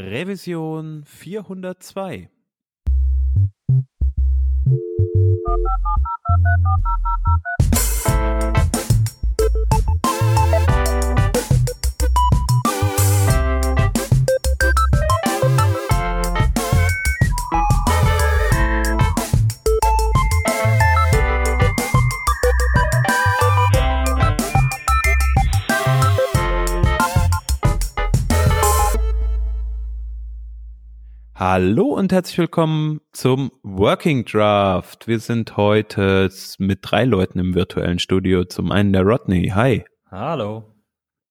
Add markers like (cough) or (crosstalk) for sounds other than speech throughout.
Revision 402. Hallo und herzlich willkommen zum Working Draft. Wir sind heute mit drei Leuten im virtuellen Studio. Zum einen der Rodney. Hi. Hallo.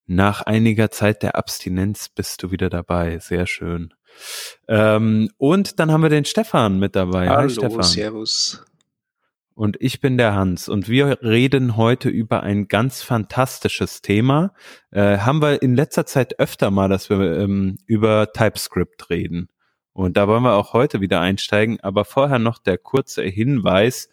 Nach einiger Zeit der Abstinenz bist du wieder dabei. Sehr schön. Ähm, und dann haben wir den Stefan mit dabei. Hallo, Hi Stefan. Servus. Und ich bin der Hans und wir reden heute über ein ganz fantastisches Thema. Äh, haben wir in letzter Zeit öfter mal, dass wir ähm, über TypeScript reden. Und da wollen wir auch heute wieder einsteigen. Aber vorher noch der kurze Hinweis.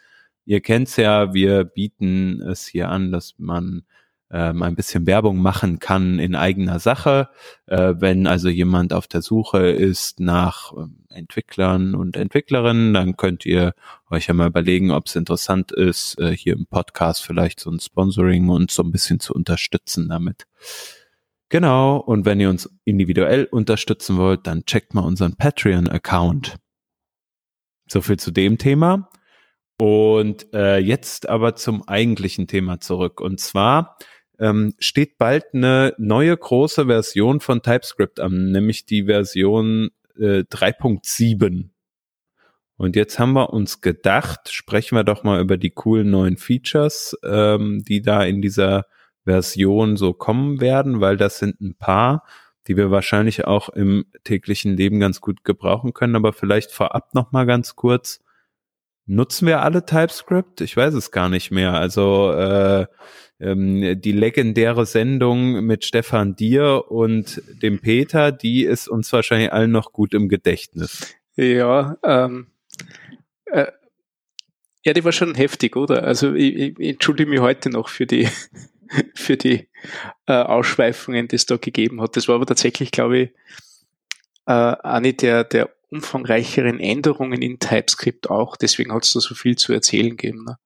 Ihr kennt's ja, wir bieten es hier an, dass man ähm, ein bisschen Werbung machen kann in eigener Sache. Äh, wenn also jemand auf der Suche ist nach ähm, Entwicklern und Entwicklerinnen, dann könnt ihr euch ja mal überlegen, ob es interessant ist, äh, hier im Podcast vielleicht so ein Sponsoring und so ein bisschen zu unterstützen damit. Genau, und wenn ihr uns individuell unterstützen wollt, dann checkt mal unseren Patreon-Account. So viel zu dem Thema. Und äh, jetzt aber zum eigentlichen Thema zurück. Und zwar ähm, steht bald eine neue große Version von TypeScript an, nämlich die Version äh, 3.7. Und jetzt haben wir uns gedacht, sprechen wir doch mal über die coolen neuen Features, ähm, die da in dieser Version so kommen werden, weil das sind ein paar, die wir wahrscheinlich auch im täglichen Leben ganz gut gebrauchen können. Aber vielleicht vorab noch mal ganz kurz. Nutzen wir alle TypeScript? Ich weiß es gar nicht mehr. Also äh, ähm, die legendäre Sendung mit Stefan Dier und dem Peter, die ist uns wahrscheinlich allen noch gut im Gedächtnis. Ja, ähm, äh, ja, die war schon heftig, oder? Also ich, ich entschuldige mich heute noch für die (laughs) für die äh, Ausschweifungen, die es da gegeben hat. Das war aber tatsächlich, glaube ich, äh, eine der, der umfangreicheren Änderungen in TypeScript auch. Deswegen hat es da so viel zu erzählen gegeben. Ne?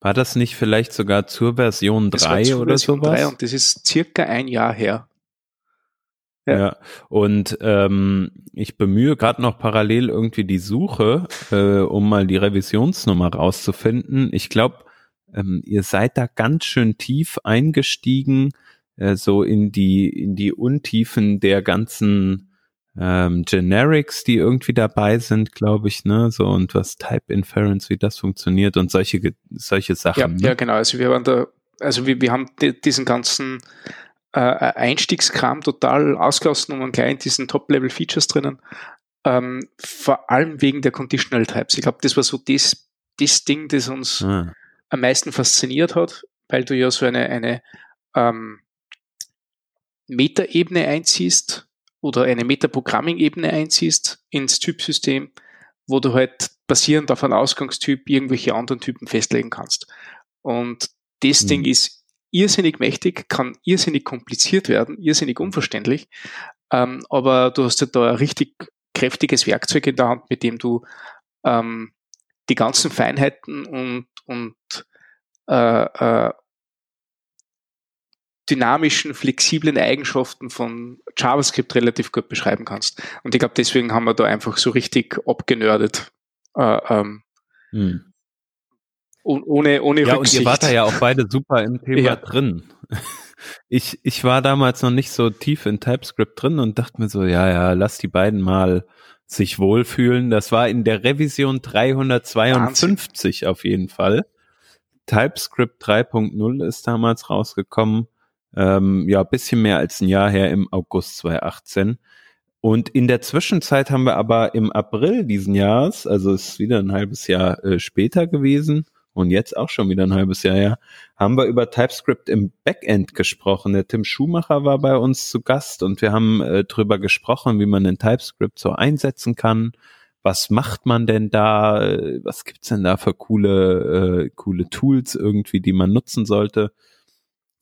War das nicht vielleicht sogar zur Version 3 oder Version sowas? 3 und das ist circa ein Jahr her. Ja. ja, und ähm, ich bemühe gerade noch parallel irgendwie die Suche, äh, um mal die Revisionsnummer rauszufinden. Ich glaube, ähm, ihr seid da ganz schön tief eingestiegen, äh, so in die, in die Untiefen der ganzen ähm, Generics, die irgendwie dabei sind, glaube ich, ne, so und was Type Inference, wie das funktioniert und solche, solche Sachen. Ja, ne? ja genau. Also wir waren da, also wir, wir haben diesen ganzen äh, Einstiegskram total ausgelassen und gleich in diesen Top-Level-Features drinnen. Ähm, vor allem wegen der Conditional Types. Ich glaube, das war so das, das Ding, das uns ah am meisten fasziniert hat, weil du ja so eine, eine ähm, Metaebene einziehst oder eine Metaprogramming-Ebene einziehst ins Typsystem, wo du halt basierend auf einem Ausgangstyp irgendwelche anderen Typen festlegen kannst. Und das mhm. Ding ist irrsinnig mächtig, kann irrsinnig kompliziert werden, irrsinnig unverständlich, ähm, aber du hast ja da ein richtig kräftiges Werkzeug in der Hand, mit dem du ähm, die ganzen Feinheiten und, und äh, äh, dynamischen, flexiblen Eigenschaften von JavaScript relativ gut beschreiben kannst. Und ich glaube, deswegen haben wir da einfach so richtig abgenördet. Äh, ähm, hm. Ohne, ohne ja, Rücksicht. und ihr wart da ja auch beide super im (laughs) Thema ja. drin. Ich, ich war damals noch nicht so tief in TypeScript drin und dachte mir so, ja, ja, lass die beiden mal sich wohlfühlen. Das war in der Revision 352 Wahnsinn. auf jeden Fall. TypeScript 3.0 ist damals rausgekommen. Ähm, ja, bisschen mehr als ein Jahr her im August 2018. Und in der Zwischenzeit haben wir aber im April diesen Jahres, also ist wieder ein halbes Jahr äh, später gewesen und jetzt auch schon wieder ein halbes Jahr her, haben wir über TypeScript im Backend gesprochen. Der Tim Schumacher war bei uns zu Gast und wir haben äh, drüber gesprochen, wie man den TypeScript so einsetzen kann was macht man denn da? Was gibt's denn da für coole, äh, coole Tools irgendwie, die man nutzen sollte?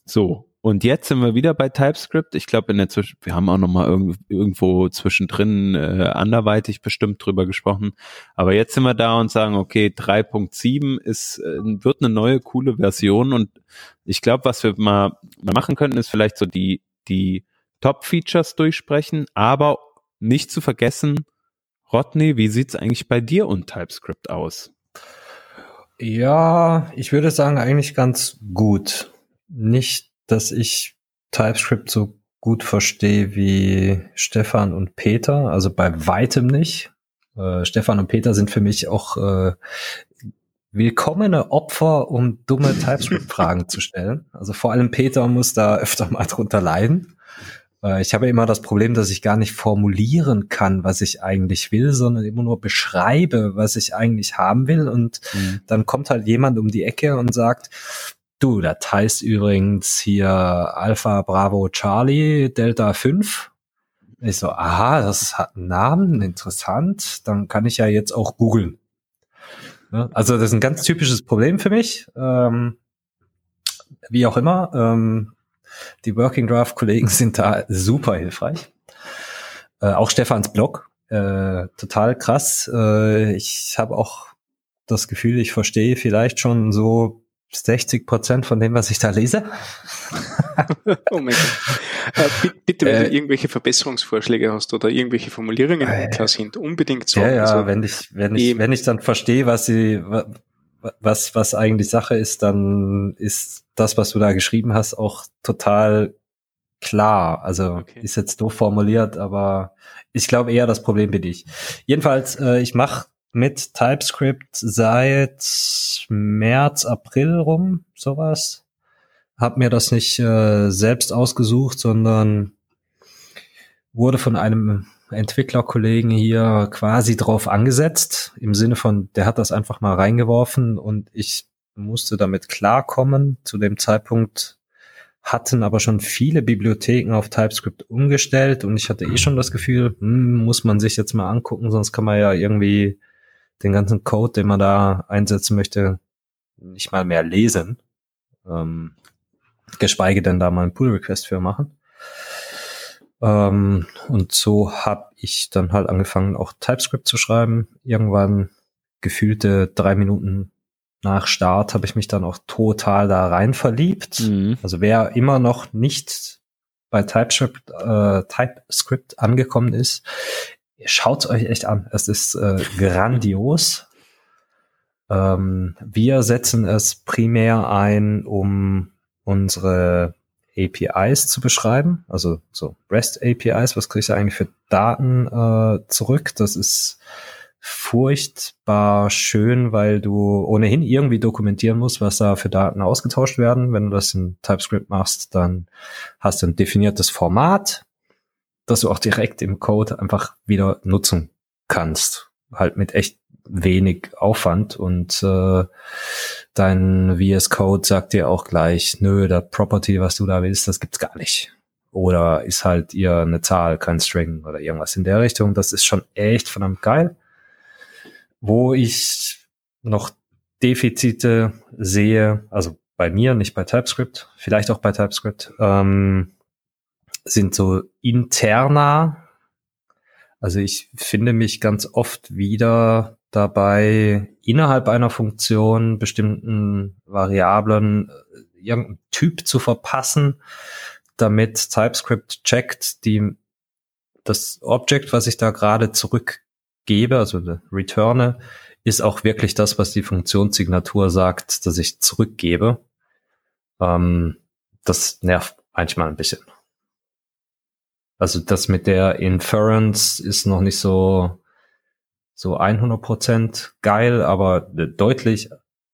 So. Und jetzt sind wir wieder bei TypeScript. Ich glaube, in der Zwischen wir haben auch noch mal irgend irgendwo zwischendrin äh, anderweitig bestimmt drüber gesprochen. Aber jetzt sind wir da und sagen, okay, 3.7 ist äh, wird eine neue coole Version und ich glaube, was wir mal, mal machen könnten, ist vielleicht so die die Top-Features durchsprechen, aber nicht zu vergessen, Rodney, wie sieht's eigentlich bei dir und TypeScript aus? Ja, ich würde sagen, eigentlich ganz gut. Nicht, dass ich TypeScript so gut verstehe wie Stefan und Peter, also bei weitem nicht. Äh, Stefan und Peter sind für mich auch äh, willkommene Opfer, um dumme TypeScript-Fragen zu stellen. Also vor allem Peter muss da öfter mal drunter leiden. Äh, ich habe immer das Problem, dass ich gar nicht formulieren kann, was ich eigentlich will, sondern immer nur beschreibe, was ich eigentlich haben will. Und mhm. dann kommt halt jemand um die Ecke und sagt, du, das heißt übrigens hier Alpha Bravo Charlie Delta 5. Ich so, aha, das hat einen Namen, interessant. Dann kann ich ja jetzt auch googeln. Also das ist ein ganz typisches Problem für mich. Ähm, wie auch immer. Ähm, die Working Draft Kollegen (laughs) sind da super hilfreich. Äh, auch Stefans Blog, äh, total krass. Äh, ich habe auch das Gefühl, ich verstehe vielleicht schon so 60 Prozent von dem, was ich da lese. (laughs) oh mein Gott. Äh, bitte, wenn äh, du irgendwelche Verbesserungsvorschläge hast oder irgendwelche Formulierungen äh, unklar sind, unbedingt sagen. Ja, ja, also, wenn ich, wenn ich, wenn ich dann verstehe, was sie, was, was eigentlich Sache ist, dann ist das, was du da geschrieben hast, auch total klar. Also okay. ist jetzt doof formuliert, aber ich glaube eher, das Problem bin ich. Jedenfalls, äh, ich mache mit TypeScript seit März, April rum, sowas. Hab mir das nicht äh, selbst ausgesucht, sondern wurde von einem Entwicklerkollegen hier quasi drauf angesetzt, im Sinne von, der hat das einfach mal reingeworfen und ich musste damit klarkommen. Zu dem Zeitpunkt hatten aber schon viele Bibliotheken auf TypeScript umgestellt und ich hatte eh schon das Gefühl, hm, muss man sich jetzt mal angucken, sonst kann man ja irgendwie den ganzen Code, den man da einsetzen möchte, nicht mal mehr lesen. Ähm, geschweige denn da mal einen Pull-Request für machen. Ähm, und so habe ich dann halt angefangen, auch TypeScript zu schreiben. Irgendwann gefühlte drei Minuten nach Start habe ich mich dann auch total da rein verliebt. Mhm. Also wer immer noch nicht bei TypeScript, äh, TypeScript angekommen ist, schaut euch echt an. Es ist äh, grandios. Ähm, wir setzen es primär ein, um unsere APIs zu beschreiben, also so REST APIs, was kriege ich eigentlich für Daten äh, zurück? Das ist furchtbar schön, weil du ohnehin irgendwie dokumentieren musst, was da für Daten ausgetauscht werden. Wenn du das in TypeScript machst, dann hast du ein definiertes Format, das du auch direkt im Code einfach wieder nutzen kannst. Halt mit echt wenig Aufwand und äh, dein VS Code sagt dir auch gleich, nö, der Property, was du da willst, das gibt's gar nicht. Oder ist halt ihr eine Zahl, kein String oder irgendwas in der Richtung. Das ist schon echt verdammt geil. Wo ich noch Defizite sehe, also bei mir, nicht bei TypeScript, vielleicht auch bei TypeScript, ähm, sind so interna. Also ich finde mich ganz oft wieder dabei, innerhalb einer Funktion bestimmten Variablen äh, irgendeinen Typ zu verpassen, damit TypeScript checkt, die, das Object, was ich da gerade zurückgebe, also returne, ist auch wirklich das, was die Funktionssignatur sagt, dass ich zurückgebe. Ähm, das nervt manchmal ein bisschen. Also das mit der Inference ist noch nicht so so 100% geil, aber deutlich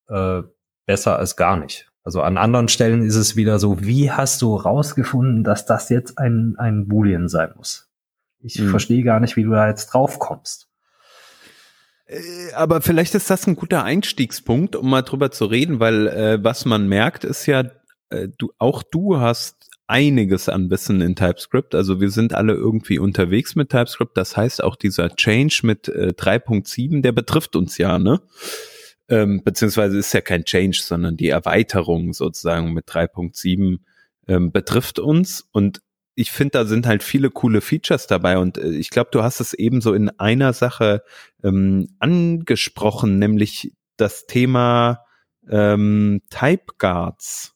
äh, besser als gar nicht. Also an anderen Stellen ist es wieder so, wie hast du rausgefunden, dass das jetzt ein, ein Boolean sein muss? Ich hm. verstehe gar nicht, wie du da jetzt drauf kommst. Äh, aber vielleicht ist das ein guter Einstiegspunkt, um mal drüber zu reden, weil äh, was man merkt, ist ja, äh, du auch du hast einiges an Wissen in TypeScript. Also wir sind alle irgendwie unterwegs mit TypeScript. Das heißt, auch dieser Change mit äh, 3.7, der betrifft uns ja, ne? Ähm, beziehungsweise ist ja kein Change, sondern die Erweiterung sozusagen mit 3.7 ähm, betrifft uns und ich finde, da sind halt viele coole Features dabei und äh, ich glaube, du hast es eben so in einer Sache ähm, angesprochen, nämlich das Thema ähm, Type Guards.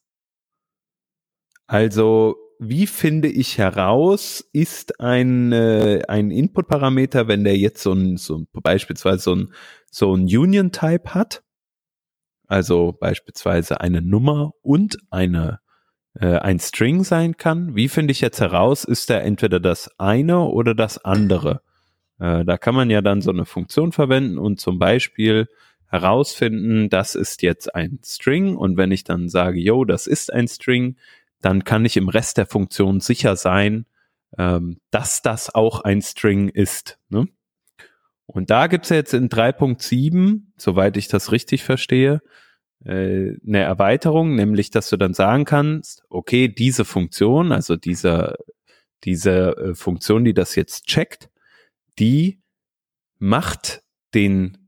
Also wie finde ich heraus, ist ein, äh, ein Input-Parameter, wenn der jetzt so ein, so beispielsweise so ein, so ein Union-Type hat, also beispielsweise eine Nummer und eine äh, ein String sein kann. Wie finde ich jetzt heraus, ist der entweder das eine oder das andere? Äh, da kann man ja dann so eine Funktion verwenden und zum Beispiel herausfinden, das ist jetzt ein String und wenn ich dann sage, yo, das ist ein String, dann kann ich im Rest der Funktion sicher sein, ähm, dass das auch ein String ist. Ne? Und da gibt's jetzt in 3.7, soweit ich das richtig verstehe, äh, eine Erweiterung, nämlich dass du dann sagen kannst, okay, diese Funktion, also dieser, diese äh, Funktion, die das jetzt checkt, die macht den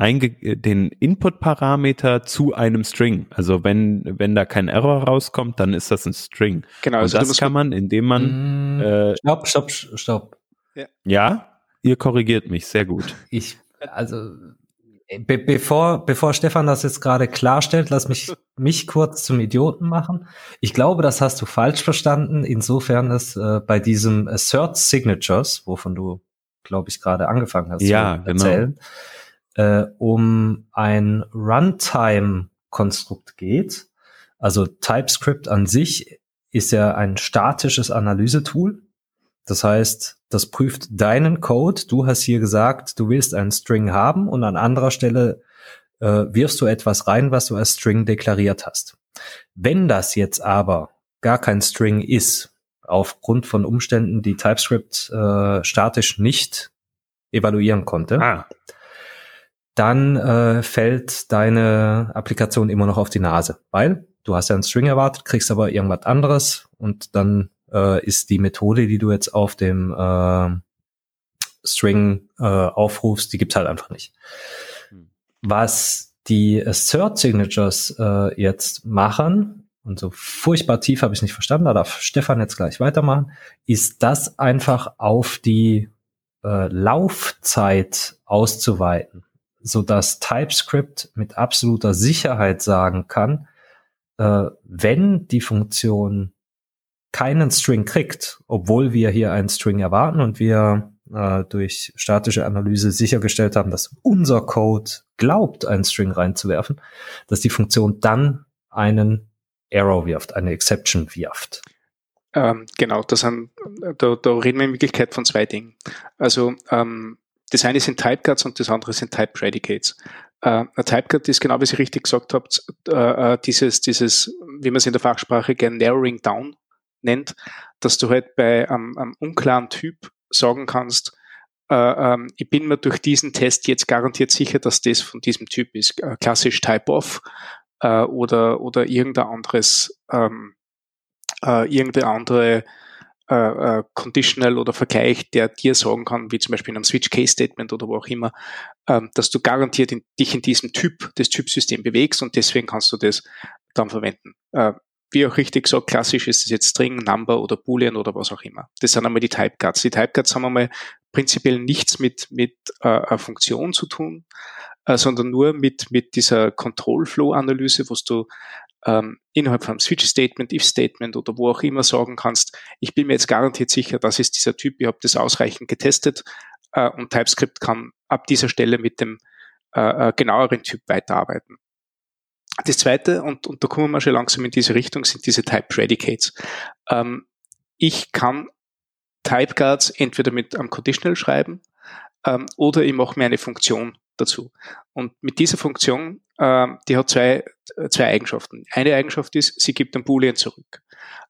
einge den Input-Parameter zu einem String. Also wenn, wenn da kein Error rauskommt, dann ist das ein String. Genau. Also Und das kann man, indem man Mm, äh, Stopp, stopp, stopp. ja, ihr korrigiert mich, sehr gut. Ich, also, be bevor, bevor Stefan das jetzt gerade klarstellt, lass mich, mich kurz zum Idioten machen. Ich glaube, das hast du falsch verstanden, insofern es äh, bei diesem Assert Signatures, wovon du, glaube ich, gerade angefangen hast Ja, zu genau. Äh, um ein Runtime-Konstrukt geht. Also TypeScript an sich ist ja ein statisches Analysetool. Das heißt, das prüft deinen Code. Du hast hier gesagt, du willst einen String haben und an anderer Stelle äh, wirfst du etwas rein, was du als String deklariert hast. Wenn das jetzt aber gar kein String ist, aufgrund von Umständen, die TypeScript äh, statisch nicht evaluieren konnte, Ah, dann äh, fällt deine Applikation immer noch auf die Nase, weil du hast ja einen String erwartet, kriegst aber irgendwas anderes und dann äh, ist die Methode, die du jetzt auf dem äh, String äh, aufrufst, die gibt's halt einfach nicht. Hm. Was die Assert Signatures äh, jetzt machen, und so furchtbar tief habe ich nicht verstanden, da darf Stefan jetzt gleich weitermachen, ist das einfach auf die äh, Laufzeit auszuweiten, so dass TypeScript mit absoluter Sicherheit sagen kann, äh, wenn die Funktion keinen String kriegt, obwohl wir hier einen String erwarten und wir äh, durch statische Analyse sichergestellt haben, dass unser Code glaubt, einen String reinzuwerfen, dass die Funktion dann einen Error wirft, eine Exception wirft. Ähm, genau, das sind, da, da reden wir in Wirklichkeit von zwei Dingen. Also ähm, das eine sind Typeguards und das andere sind Type Predicates. Äh, ein Typeguard ist genau, wie Sie richtig gesagt habt, äh, äh, dieses, dieses, wie man es in der Fachsprache gerne Narrowing Down nennt, dass du halt bei einem, einem unklaren Typ sagen kannst, äh, ähm, ich bin mir durch diesen Test jetzt garantiert sicher, dass das von diesem Typ ist. Äh, klassisch Type-Off äh, oder, oder irgendein anderes, ähm, äh, irgendeine andere äh, äh, Conditional oder Vergleich, der dir sagen kann, wie zum Beispiel in einem Switch-Case-Statement oder wo auch immer, ähm, dass du garantiert in, dich in diesem Typ, das Typsystem bewegst und deswegen kannst du das dann verwenden. Äh, wie auch richtig gesagt, klassisch ist es jetzt String, Number oder Boolean oder was auch immer. Das sind einmal die Typeguards. Die Typeguards haben einmal prinzipiell nichts mit, mit äh, Funktion zu tun, äh, sondern nur mit, mit dieser Control-Flow-Analyse, wo du ähm, innerhalb von einem Switch-Statement, If-Statement oder wo auch immer sagen kannst, ich bin mir jetzt garantiert sicher, das ist dieser Typ, ich habe das ausreichend getestet äh, und TypeScript kann ab dieser Stelle mit dem äh, äh genaueren Typ weiterarbeiten. Das zweite, und, und da kommen wir schon langsam in diese Richtung, sind diese Type Predicates. Ähm, ich kann Typeguards entweder mit einem Conditional schreiben ähm, oder ich mache mir eine Funktion dazu. Und mit dieser Funktion, ähm, die hat zwei, zwei Eigenschaften. Eine Eigenschaft ist, sie gibt ein Boolean zurück.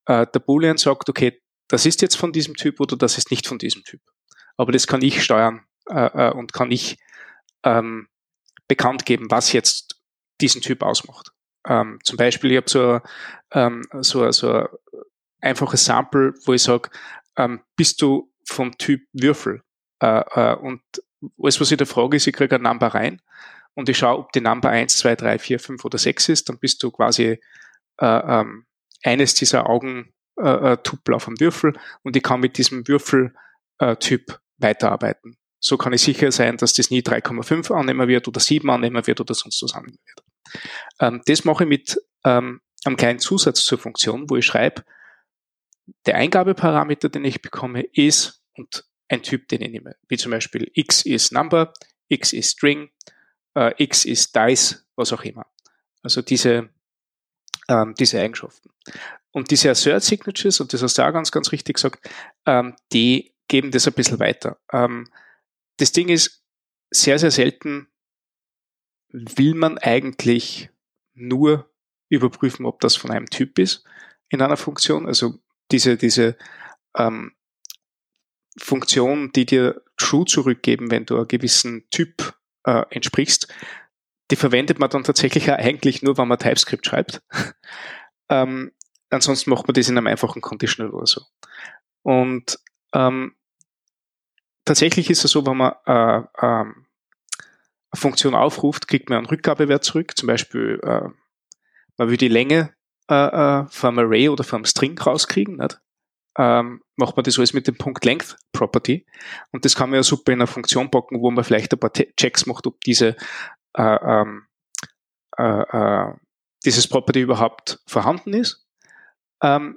Äh, der Boolean sagt, okay, das ist jetzt von diesem Typ oder das ist nicht von diesem Typ. Aber das kann ich steuern äh, äh und kann ich ähm, bekannt geben, was jetzt diesen Typ ausmacht. Ähm, zum Beispiel, ich habe so, ähm, so, so ein einfaches Sample, wo ich sage, ähm, bist du vom Typ Würfel? Äh, äh, und alles, was ich da frage, ist, ich kriege ein Number rein und ich schaue, ob die Number 1, 2, 3, 4, 5 oder 6 ist, dann bist du quasi äh, ähm, eines dieser Augen äh, Tupel auf einem Würfel und ich kann mit diesem Würfeltyp äh, weiterarbeiten. So kann ich sicher sein, dass das nie 3,5 annehmen wird oder 7 annehmen wird oder sonst was annehmen wird. Ähm, das mache ich mit ähm, einem kleinen Zusatz zur Funktion, wo ich schreibe, der Eingabeparameter, den ich bekomme, ist und ein Typ, den ich nehme. Wie zum Beispiel x ist Number, x ist String, äh, x ist Dice, was auch immer. Also diese, ähm, diese Eigenschaften. Und diese Assert Signatures, und das hast du auch ganz, ganz richtig gesagt, ähm, die geben das ein bisschen weiter. Ähm, das Ding ist, sehr, sehr selten will man eigentlich nur überprüfen, ob das von einem Typ ist in einer Funktion. Also diese, diese ähm, Funktion, die dir True zurückgeben, wenn du einen gewissen Typ äh, entsprichst, die verwendet man dann tatsächlich eigentlich nur, wenn man TypeScript schreibt. (laughs) ähm, ansonsten macht man das in einem einfachen Conditional oder so. Und ähm, tatsächlich ist es so, wenn man äh, äh, eine Funktion aufruft, kriegt man einen Rückgabewert zurück. Zum Beispiel, äh, man will die Länge äh, äh, vom Array oder vom String rauskriegen. Nicht? Ähm, macht man das alles mit dem Punkt Length Property. Und das kann man ja super in einer Funktion packen, wo man vielleicht ein paar Checks macht, ob diese äh, ähm, äh, äh, dieses Property überhaupt vorhanden ist. Ähm,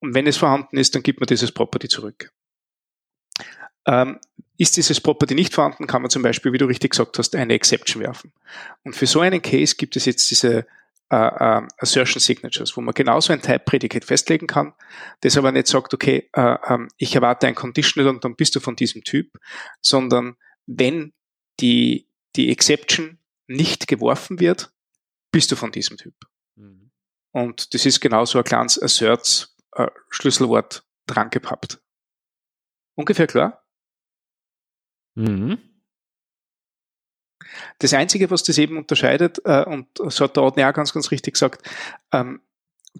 und wenn es vorhanden ist, dann gibt man dieses Property zurück. Ähm, ist dieses Property nicht vorhanden, kann man zum Beispiel, wie du richtig gesagt hast, eine Exception werfen. Und für so einen Case gibt es jetzt diese äh, äh, Assertion Signatures, wo man genauso ein Type Predicate festlegen kann, das aber nicht sagt, okay, äh, ähm, ich erwarte ein Conditional und dann bist du von diesem Typ, sondern wenn die, die Exception nicht geworfen wird, bist du von diesem Typ. Mhm. Und das ist genauso ein kleines Asserts äh, Schlüsselwort dran gepappt. Ungefähr klar? Mhm. Das Einzige, was das eben unterscheidet, äh, und so hat der Ordner auch ganz, ganz richtig gesagt, ähm,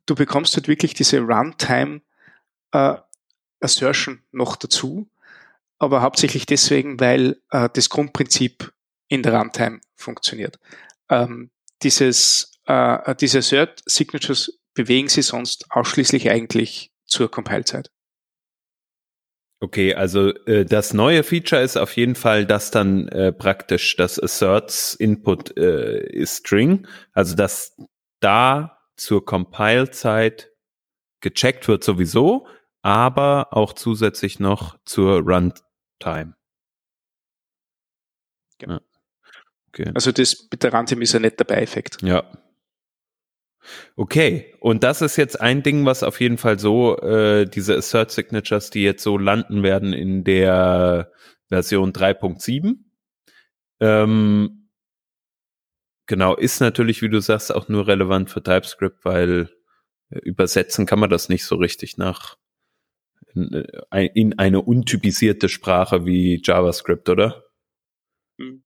du bekommst halt wirklich diese Runtime äh, Assertion noch dazu, aber hauptsächlich deswegen, weil äh, das Grundprinzip in der Runtime funktioniert. Ähm, dieses, äh, diese Assert Signatures bewegen sie sonst ausschließlich eigentlich zur Compile-Zeit. Okay, also äh, das neue Feature ist auf jeden Fall, dass dann äh, praktisch das Asserts Input äh, ist String, also dass da zur Compile-Zeit gecheckt wird sowieso, aber auch zusätzlich noch zur Runtime. Genau. Ja. Okay. Also das mit der Runtime ist ein netter Beifekt. Ja, Okay, und das ist jetzt ein Ding, was auf jeden Fall so, äh, diese Assert Signatures, die jetzt so landen werden in der Version 3.7. Ähm, genau, ist natürlich, wie du sagst, auch nur relevant für TypeScript, weil äh, übersetzen kann man das nicht so richtig nach in, äh, in eine untypisierte Sprache wie JavaScript, oder? Hm.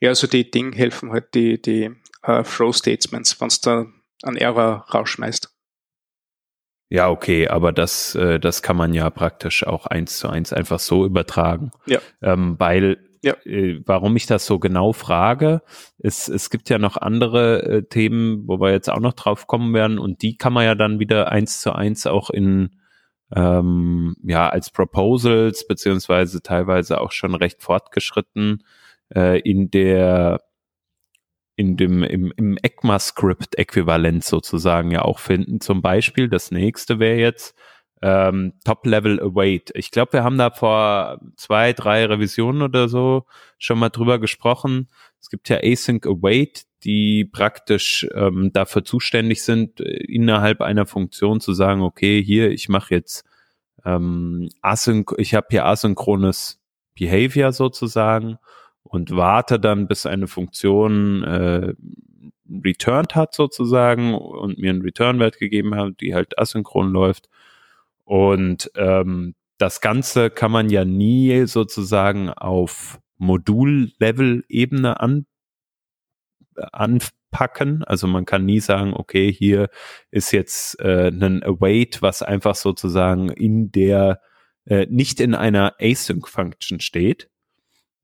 Ja, also die Dinge helfen halt die, die uh, Throw Statements, wenn es da an Error rausschmeißt. Ja, okay, aber das, äh, das kann man ja praktisch auch eins zu eins einfach so übertragen. Ja. Ähm, weil, ja. Äh, warum ich das so genau frage, ist, es gibt ja noch andere äh, Themen, wo wir jetzt auch noch drauf kommen werden und die kann man ja dann wieder eins zu eins auch in, ähm, ja, als Proposals beziehungsweise teilweise auch schon recht fortgeschritten äh, in der in dem, im, im ECMAScript-Äquivalent sozusagen ja auch finden. Zum Beispiel, das nächste wäre jetzt ähm, Top-Level Await. Ich glaube, wir haben da vor zwei, drei Revisionen oder so schon mal drüber gesprochen. Es gibt ja Async Await, die praktisch ähm, dafür zuständig sind, äh, innerhalb einer Funktion zu sagen, okay, hier, ich mache jetzt ähm, async, ich habe hier asynchrones Behavior sozusagen und warte dann, bis eine Funktion äh, returned hat sozusagen und mir einen Return-Wert gegeben hat, die halt asynchron läuft. Und ähm, das Ganze kann man ja nie sozusagen auf Modul-Level-Ebene an, anpacken. Also man kann nie sagen, okay, hier ist jetzt äh, ein Await, was einfach sozusagen in der, äh, nicht in einer Async-Function steht,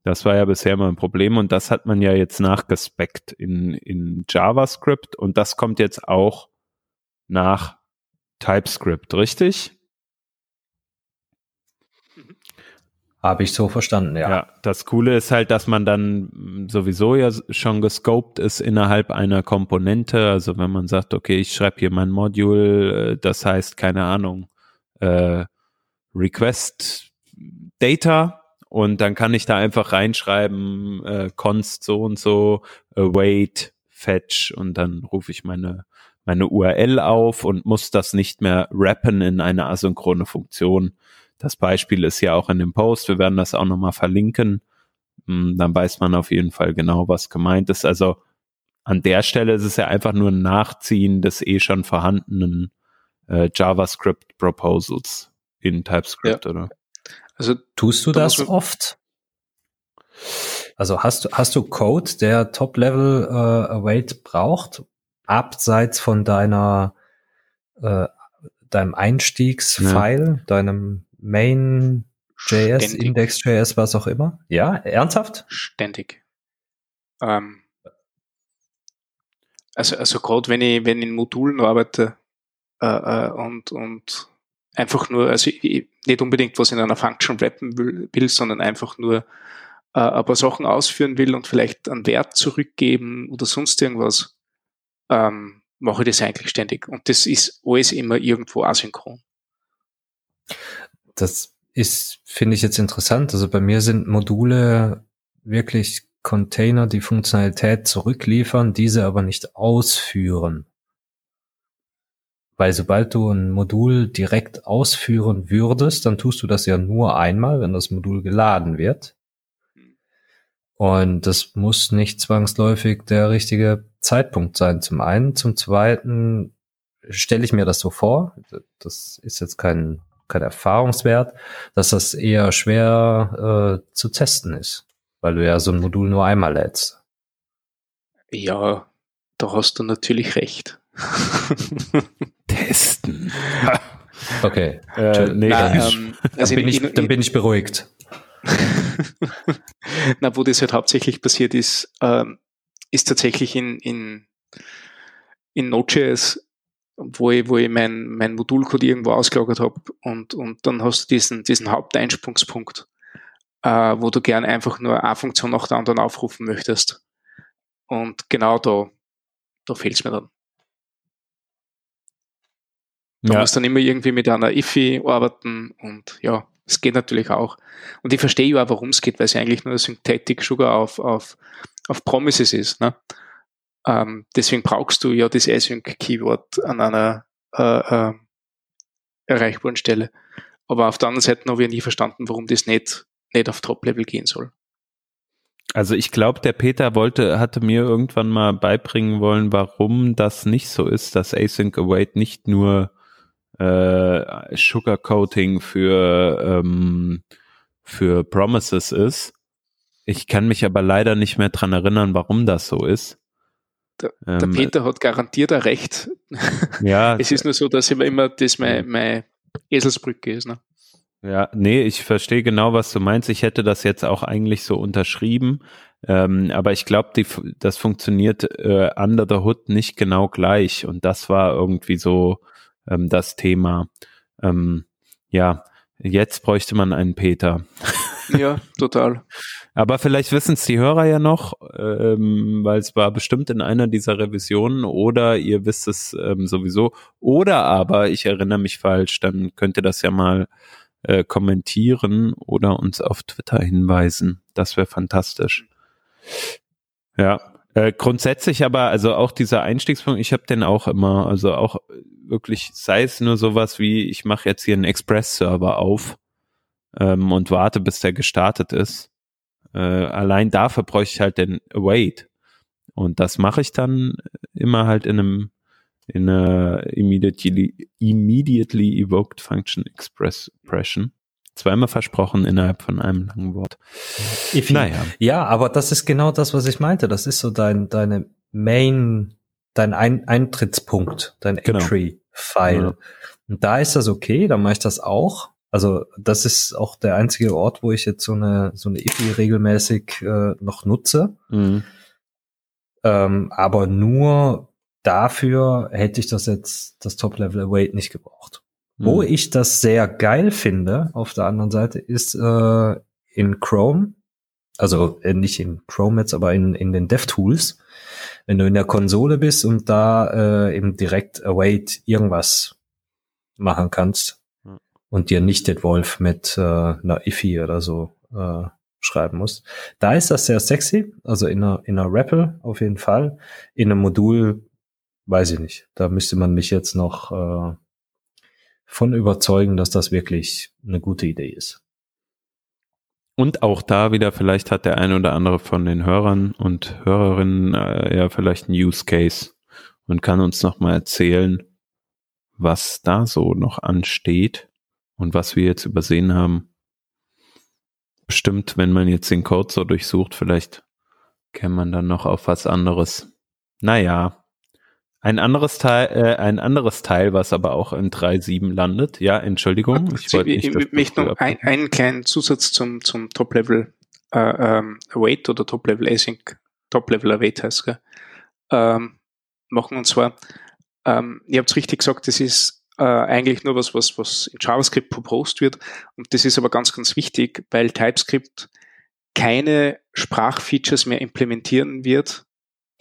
das war ja bisher immer ein Problem und das hat man ja jetzt nachgespeckt in, in JavaScript und das kommt jetzt auch nach TypeScript, richtig? Habe ich so verstanden, ja. Ja, das Coole ist halt, dass man dann sowieso ja schon gescoped ist innerhalb einer Komponente. Also wenn man sagt, okay, ich schreibe hier mein Module, äh, das heißt, keine Ahnung, äh, Request Data und dann kann ich da einfach reinschreiben, äh, const so und so, await, fetch und dann rufe ich meine meine URL auf und muss das nicht mehr rappen in eine asynchrone Funktion. Das Beispiel ist ja auch in dem Post. Wir werden das auch nochmal verlinken. Hm, dann weiß man auf jeden Fall genau, was gemeint ist. Also an der Stelle ist es ja einfach nur ein Nachziehen des eh schon vorhandenen äh, JavaScript Proposals in TypeScript, ja. oder? Also tust du das oft? Also hast du hast du Code, der Top-Level äh, Await braucht, abseits von deiner äh, deinem Einstiegsfile, ja. deinem Main.js, Index.js, was auch immer? Ja, ernsthaft? Ständig. Ähm, also, also gerade wenn ich, wenn ich in Modulen arbeite äh, äh, und, und einfach nur, also ich, nicht unbedingt was in einer Function rappen will, will sondern einfach nur äh, ein paar Sachen ausführen will und vielleicht einen Wert zurückgeben oder sonst irgendwas, ähm, mache ich das eigentlich ständig. Und das ist alles immer irgendwo asynchron. Das ist, finde ich jetzt interessant. Also bei mir sind Module wirklich Container, die Funktionalität zurückliefern, diese aber nicht ausführen. Weil sobald du ein Modul direkt ausführen würdest, dann tust du das ja nur einmal, wenn das Modul geladen wird. Und das muss nicht zwangsläufig der richtige Zeitpunkt sein, zum einen. Zum zweiten stelle ich mir das so vor, das ist jetzt kein kein Erfahrungswert, dass das eher schwer äh, zu testen ist, weil du ja so ein Modul nur einmal lädst. Ja, da hast du natürlich recht. Testen. (laughs) okay. Äh, nee, Na, dann, ähm, also bin in, ich, dann bin ich beruhigt. (laughs) Na, wo das halt hauptsächlich passiert ist, ähm, ist tatsächlich in, in, in Node.js wo ich, wo ich mein, mein Modulcode irgendwo ausgelagert habe und, und dann hast du diesen, diesen Haupteinsprungspunkt, äh, wo du gern einfach nur eine Funktion nach der anderen aufrufen möchtest. Und genau da, da fehlt es mir dann. Da ja. musst dann immer irgendwie mit einer IFI arbeiten und ja, es geht natürlich auch. Und ich verstehe ja auch, warum es geht, weil es eigentlich nur Synthetic Sugar auf, auf, auf Promises ist. Ne? Ähm, deswegen brauchst du ja das Async-Keyword an einer äh, äh, erreichbaren Stelle. Aber auf der anderen Seite habe ich nie verstanden, warum das nicht, nicht auf Top-Level gehen soll. Also ich glaube, der Peter wollte, hatte mir irgendwann mal beibringen wollen, warum das nicht so ist, dass Async Await nicht nur äh, Sugarcoating für ähm, für Promises ist. Ich kann mich aber leider nicht mehr dran erinnern, warum das so ist. Der, der ähm, Peter hat garantiert ein Recht. (laughs) Ja. es ist nur so, dass immer, immer das meine mein Eselsbrücke ist. Ne? Ja, nee, ich verstehe genau, was du meinst. Ich hätte das jetzt auch eigentlich so unterschrieben. Ähm, aber ich glaube, das funktioniert äh, under the hood nicht genau gleich. Und das war irgendwie so ähm, das Thema. Ähm, ja, jetzt bräuchte man einen Peter. (laughs) Ja, total. Aber vielleicht wissen es die Hörer ja noch, ähm, weil es war bestimmt in einer dieser Revisionen oder ihr wisst es ähm, sowieso. Oder aber ich erinnere mich falsch, dann könnt ihr das ja mal äh, kommentieren oder uns auf Twitter hinweisen. Das wäre fantastisch. Ja, äh, grundsätzlich aber, also auch dieser Einstiegspunkt, ich habe den auch immer, also auch wirklich, sei es nur sowas wie, ich mache jetzt hier einen Express-Server auf ähm, und warte, bis der gestartet ist äh, allein dafür bräuchte ich halt den Await. Und das mache ich dann immer halt in einem in einer immediately, immediately evoked function expression. Zweimal versprochen innerhalb von einem langen Wort. Iffy. Naja. Ja, aber das ist genau das, was ich meinte. Das ist so dein, deine Main, dein Ein Eintrittspunkt, dein genau. Entry-File. Ja. Und da ist das okay, dann mache ich das auch. Also das ist auch der einzige Ort, wo ich jetzt so eine so eine IFI regelmäßig äh, noch nutze. Mhm. Ähm, aber nur dafür hätte ich das jetzt, das Top-Level Await nicht gebraucht. Mhm. Wo ich das sehr geil finde, auf der anderen Seite, ist äh, in Chrome, also äh, nicht in Chrome jetzt, aber in, in den DevTools, wenn du in der Konsole bist und da äh, eben direkt Await irgendwas machen kannst mhm. und dir nicht den Wolf mit äh, einer IFI oder so äh, schreiben musst. Da ist das sehr sexy, also in einer, in einer REPL auf jeden Fall. In einem Modul weiß ich nicht. Da müsste man mich jetzt noch äh, von überzeugen, dass das wirklich eine gute Idee ist. Und auch da wieder, vielleicht hat der eine oder andere von den Hörern und Hörerinnen äh, ja vielleicht einen Use Case und kann uns nochmal erzählen, was da so noch ansteht und was wir jetzt übersehen haben. Bestimmt, wenn man jetzt den Code so durchsucht, vielleicht käme man dann noch auf was anderes. Naja, ein anderes Teil, äh, ein anderes Teil, was aber auch in 3.7 landet. Ja, Entschuldigung. Ich, wollte nicht, ich möchte noch ein, einen kleinen Zusatz zum, zum Top-Level äh, ähm, Await oder Top-Level Async, Top-Level Await heißt es, ähm, machen. Und zwar, ähm, ihr habt es richtig gesagt, das ist äh, eigentlich nur was, was, was in JavaScript proposed wird. Und das ist aber ganz, ganz wichtig, weil TypeScript keine Sprachfeatures mehr implementieren wird,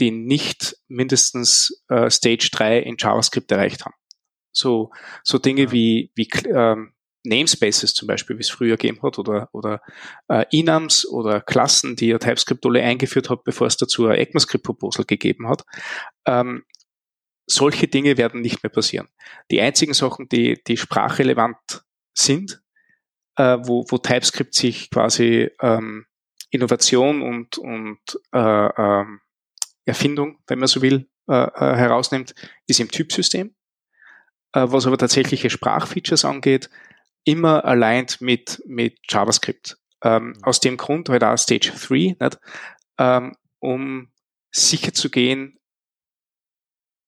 die nicht mindestens äh, Stage 3 in JavaScript erreicht haben. So, so Dinge wie, wie ähm, Namespaces zum Beispiel, wie es früher gegeben hat, oder, oder äh, Enums oder Klassen, die ja TypeScript alle eingeführt hat, bevor es dazu ein ECMAScript-Proposal gegeben hat. Ähm, solche Dinge werden nicht mehr passieren. Die einzigen Sachen, die, die sprachrelevant sind, äh, wo, wo TypeScript sich quasi ähm, Innovation und, und äh, ähm, Erfindung, wenn man so will, äh, äh, herausnimmt, ist im Typsystem. Äh, was aber tatsächliche Sprachfeatures angeht, immer aligned mit, mit JavaScript. Ähm, mhm. aus dem Grund halt auch Stage 3, nicht? Ähm, um sicher zu gehen,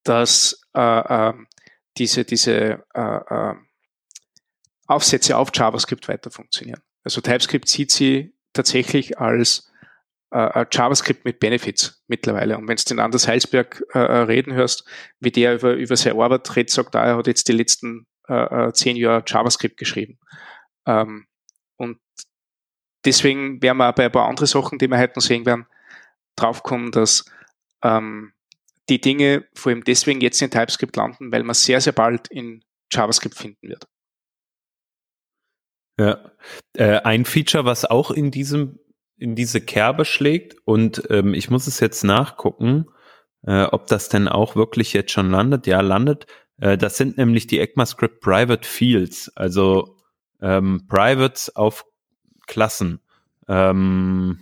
dass äh, äh, diese, diese äh, äh, Aufsätze auf JavaScript weiter funktionieren. Also TypeScript sieht sie tatsächlich als äh, JavaScript mit Benefits mittlerweile. Und wenn du den Anders Heilsberg äh, äh, reden hörst, wie der über, über seine Arbeit redet, sagt, er hat jetzt die letzten äh, äh, zehn Jahre JavaScript geschrieben. Ähm, und deswegen werden wir auch bei ein paar anderen Sachen, die wir heute noch sehen werden, draufkommen, dass ähm, die Dinge vor allem deswegen jetzt in TypeScript landen, weil man sehr, sehr bald in JavaScript finden wird. Ja, äh, ein Feature, was auch in diesem in diese Kerbe schlägt und ähm, ich muss es jetzt nachgucken, äh, ob das denn auch wirklich jetzt schon landet. Ja, landet. Äh, das sind nämlich die ECMAScript Private Fields, also ähm, Privates auf Klassen. Ähm,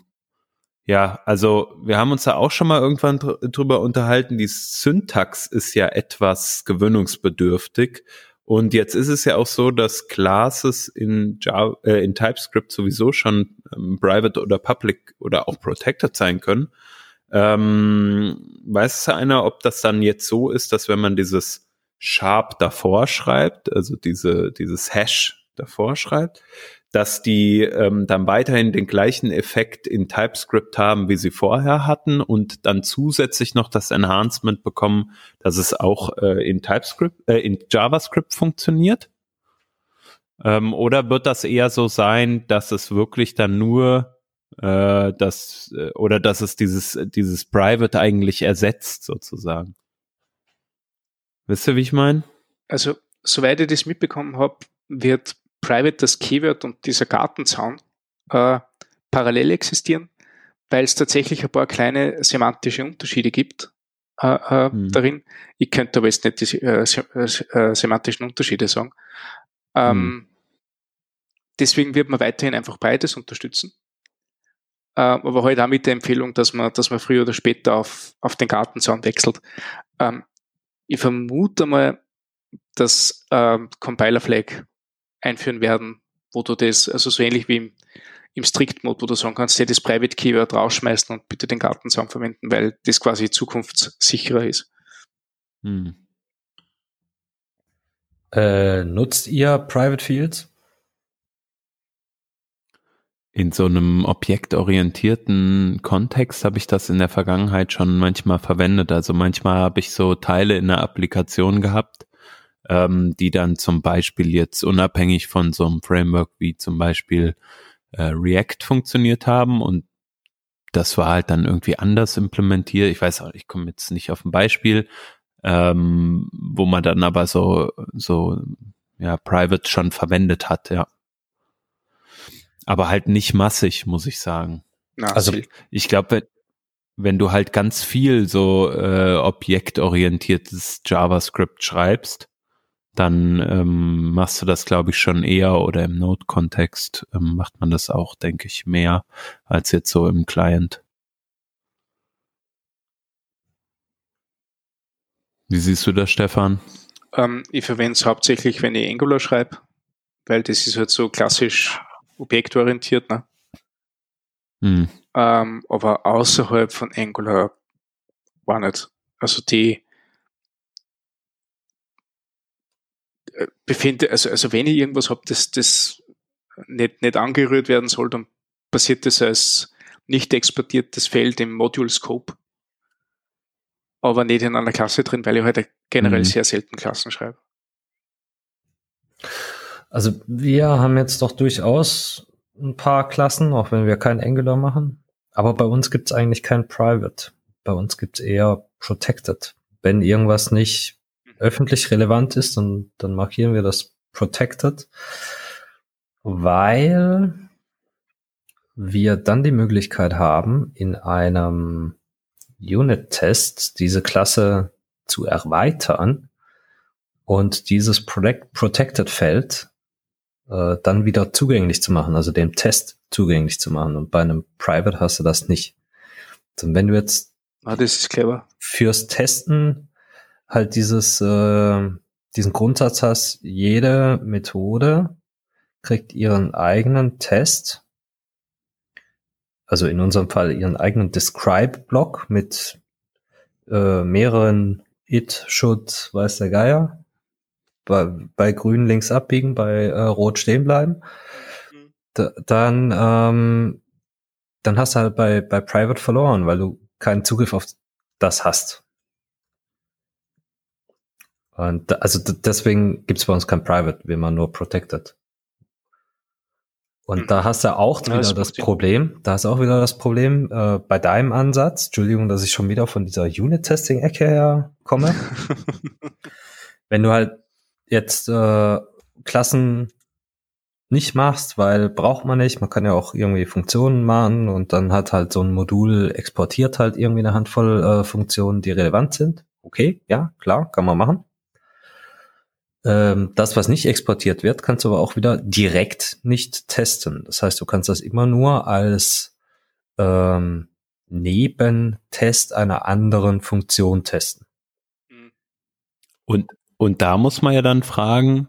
ja, also wir haben uns da auch schon mal irgendwann dr drüber unterhalten. Die Syntax ist ja etwas gewöhnungsbedürftig. Und jetzt ist es ja auch so, dass Classes in, Java, äh, in TypeScript sowieso schon ähm, private oder public oder auch protected sein können. Ähm, weiß einer, ob das dann jetzt so ist, dass wenn man dieses Sharp davor schreibt, also diese, dieses Hash davor schreibt, dass die ähm, dann weiterhin den gleichen Effekt in TypeScript haben, wie sie vorher hatten und dann zusätzlich noch das Enhancement bekommen, dass es auch äh, in TypeScript, äh, in JavaScript funktioniert? Ähm, oder wird das eher so sein, dass es wirklich dann nur äh, das äh, oder dass es dieses dieses Private eigentlich ersetzt sozusagen? Wisst ihr, wie ich meine? Also soweit ich das mitbekommen habe, wird Private, das Keyword und dieser Gartenzaun äh, parallel existieren, weil es tatsächlich ein paar kleine semantische Unterschiede gibt äh, äh, mhm. darin. Ich könnte aber jetzt nicht die äh, äh, semantischen Unterschiede sagen. Ähm, mhm. Deswegen wird man weiterhin einfach beides unterstützen. Äh, aber halt auch mit der Empfehlung, dass man, dass man früher oder später auf, auf den Gartenzaun wechselt. Ähm, ich vermute mal, dass ähm, Compiler Flag einführen werden, wo du das, also so ähnlich wie im, im Strict-Mode, wo du sagen kannst, ja, das Private Keyword rausschmeißen und bitte den Gartenzaun verwenden, weil das quasi zukunftssicherer ist. Hm. Äh, nutzt ihr Private Fields? in so einem objektorientierten Kontext habe ich das in der Vergangenheit schon manchmal verwendet. Also manchmal habe ich so Teile in der Applikation gehabt, ähm, die dann zum Beispiel jetzt unabhängig von so einem Framework wie zum Beispiel äh, React funktioniert haben und das war halt dann irgendwie anders implementiert. Ich weiß auch, ich komme jetzt nicht auf ein Beispiel, ähm, wo man dann aber so, so, ja, Private schon verwendet hat, ja. Aber halt nicht massig, muss ich sagen. Na, Also ich glaube, wenn, wenn du halt ganz viel so äh, objektorientiertes JavaScript schreibst, dann ähm, machst du das, glaube ich, schon eher oder im Node-Kontext ähm, macht man das auch, denke ich, mehr als jetzt so im Client. Wie siehst du das, Stefan? Ähm, ich verwende es hauptsächlich, wenn ich Angular schreibe, weil das ist halt so klassisch objektorientiert. Ne? Hm. Ähm, aber außerhalb von Angular war nicht. Also die äh, befinde, also, also wenn ich irgendwas habe, das, das nicht, nicht angerührt werden soll, dann passiert das als nicht exportiertes Feld im Module Scope. Aber nicht in einer Klasse drin, weil ich heute generell Mhm. sehr selten Klassen schreibe. Also wir haben jetzt doch durchaus ein paar Klassen, auch wenn wir kein Angular machen. Aber bei uns gibt's eigentlich kein Private. Bei uns gibt's eher Protected. Wenn irgendwas nicht öffentlich relevant ist, dann, dann markieren wir das Protected, weil wir dann die Möglichkeit haben, in einem Unit-Test diese Klasse zu erweitern und dieses Protect Protected-Feld äh, dann wieder zugänglich zu machen, also dem Test zugänglich zu machen. Und bei einem Private hast du das nicht. Und wenn du jetzt Ah, das ist clever. fürs Testen halt dieses, äh, diesen Grundsatz hast, jede Methode kriegt ihren eigenen Test, also in unserem Fall ihren eigenen Describe-Block mit äh, mehreren it, should, weiß der Geier, bei, bei grün links abbiegen, bei äh, rot stehen bleiben, Mhm. da, dann, ähm, dann hast du halt bei, bei Private verloren, weil du keinen Zugriff auf das hast. Und da, also deswegen gibt's bei uns kein Private, wie man nur Protected. Und Mhm. da hast du auch Ja, wieder das das Sinn. Problem, da hast du auch wieder das Problem äh, bei deinem Ansatz, Entschuldigung, dass ich schon wieder von dieser Unit-Testing-Ecke her komme, (laughs) wenn du halt jetzt äh, Klassen nicht machst, weil braucht man nicht, man kann ja auch irgendwie Funktionen machen und dann hat halt so ein Modul exportiert halt irgendwie eine Handvoll äh, Funktionen, die relevant sind. Okay, ja, klar, kann man machen. Ähm, das, was nicht exportiert wird, kannst du aber auch wieder direkt nicht testen. Das heißt, du kannst das immer nur als ähm, Nebentest einer anderen Funktion testen. Mhm. Und, und da muss man ja dann fragen,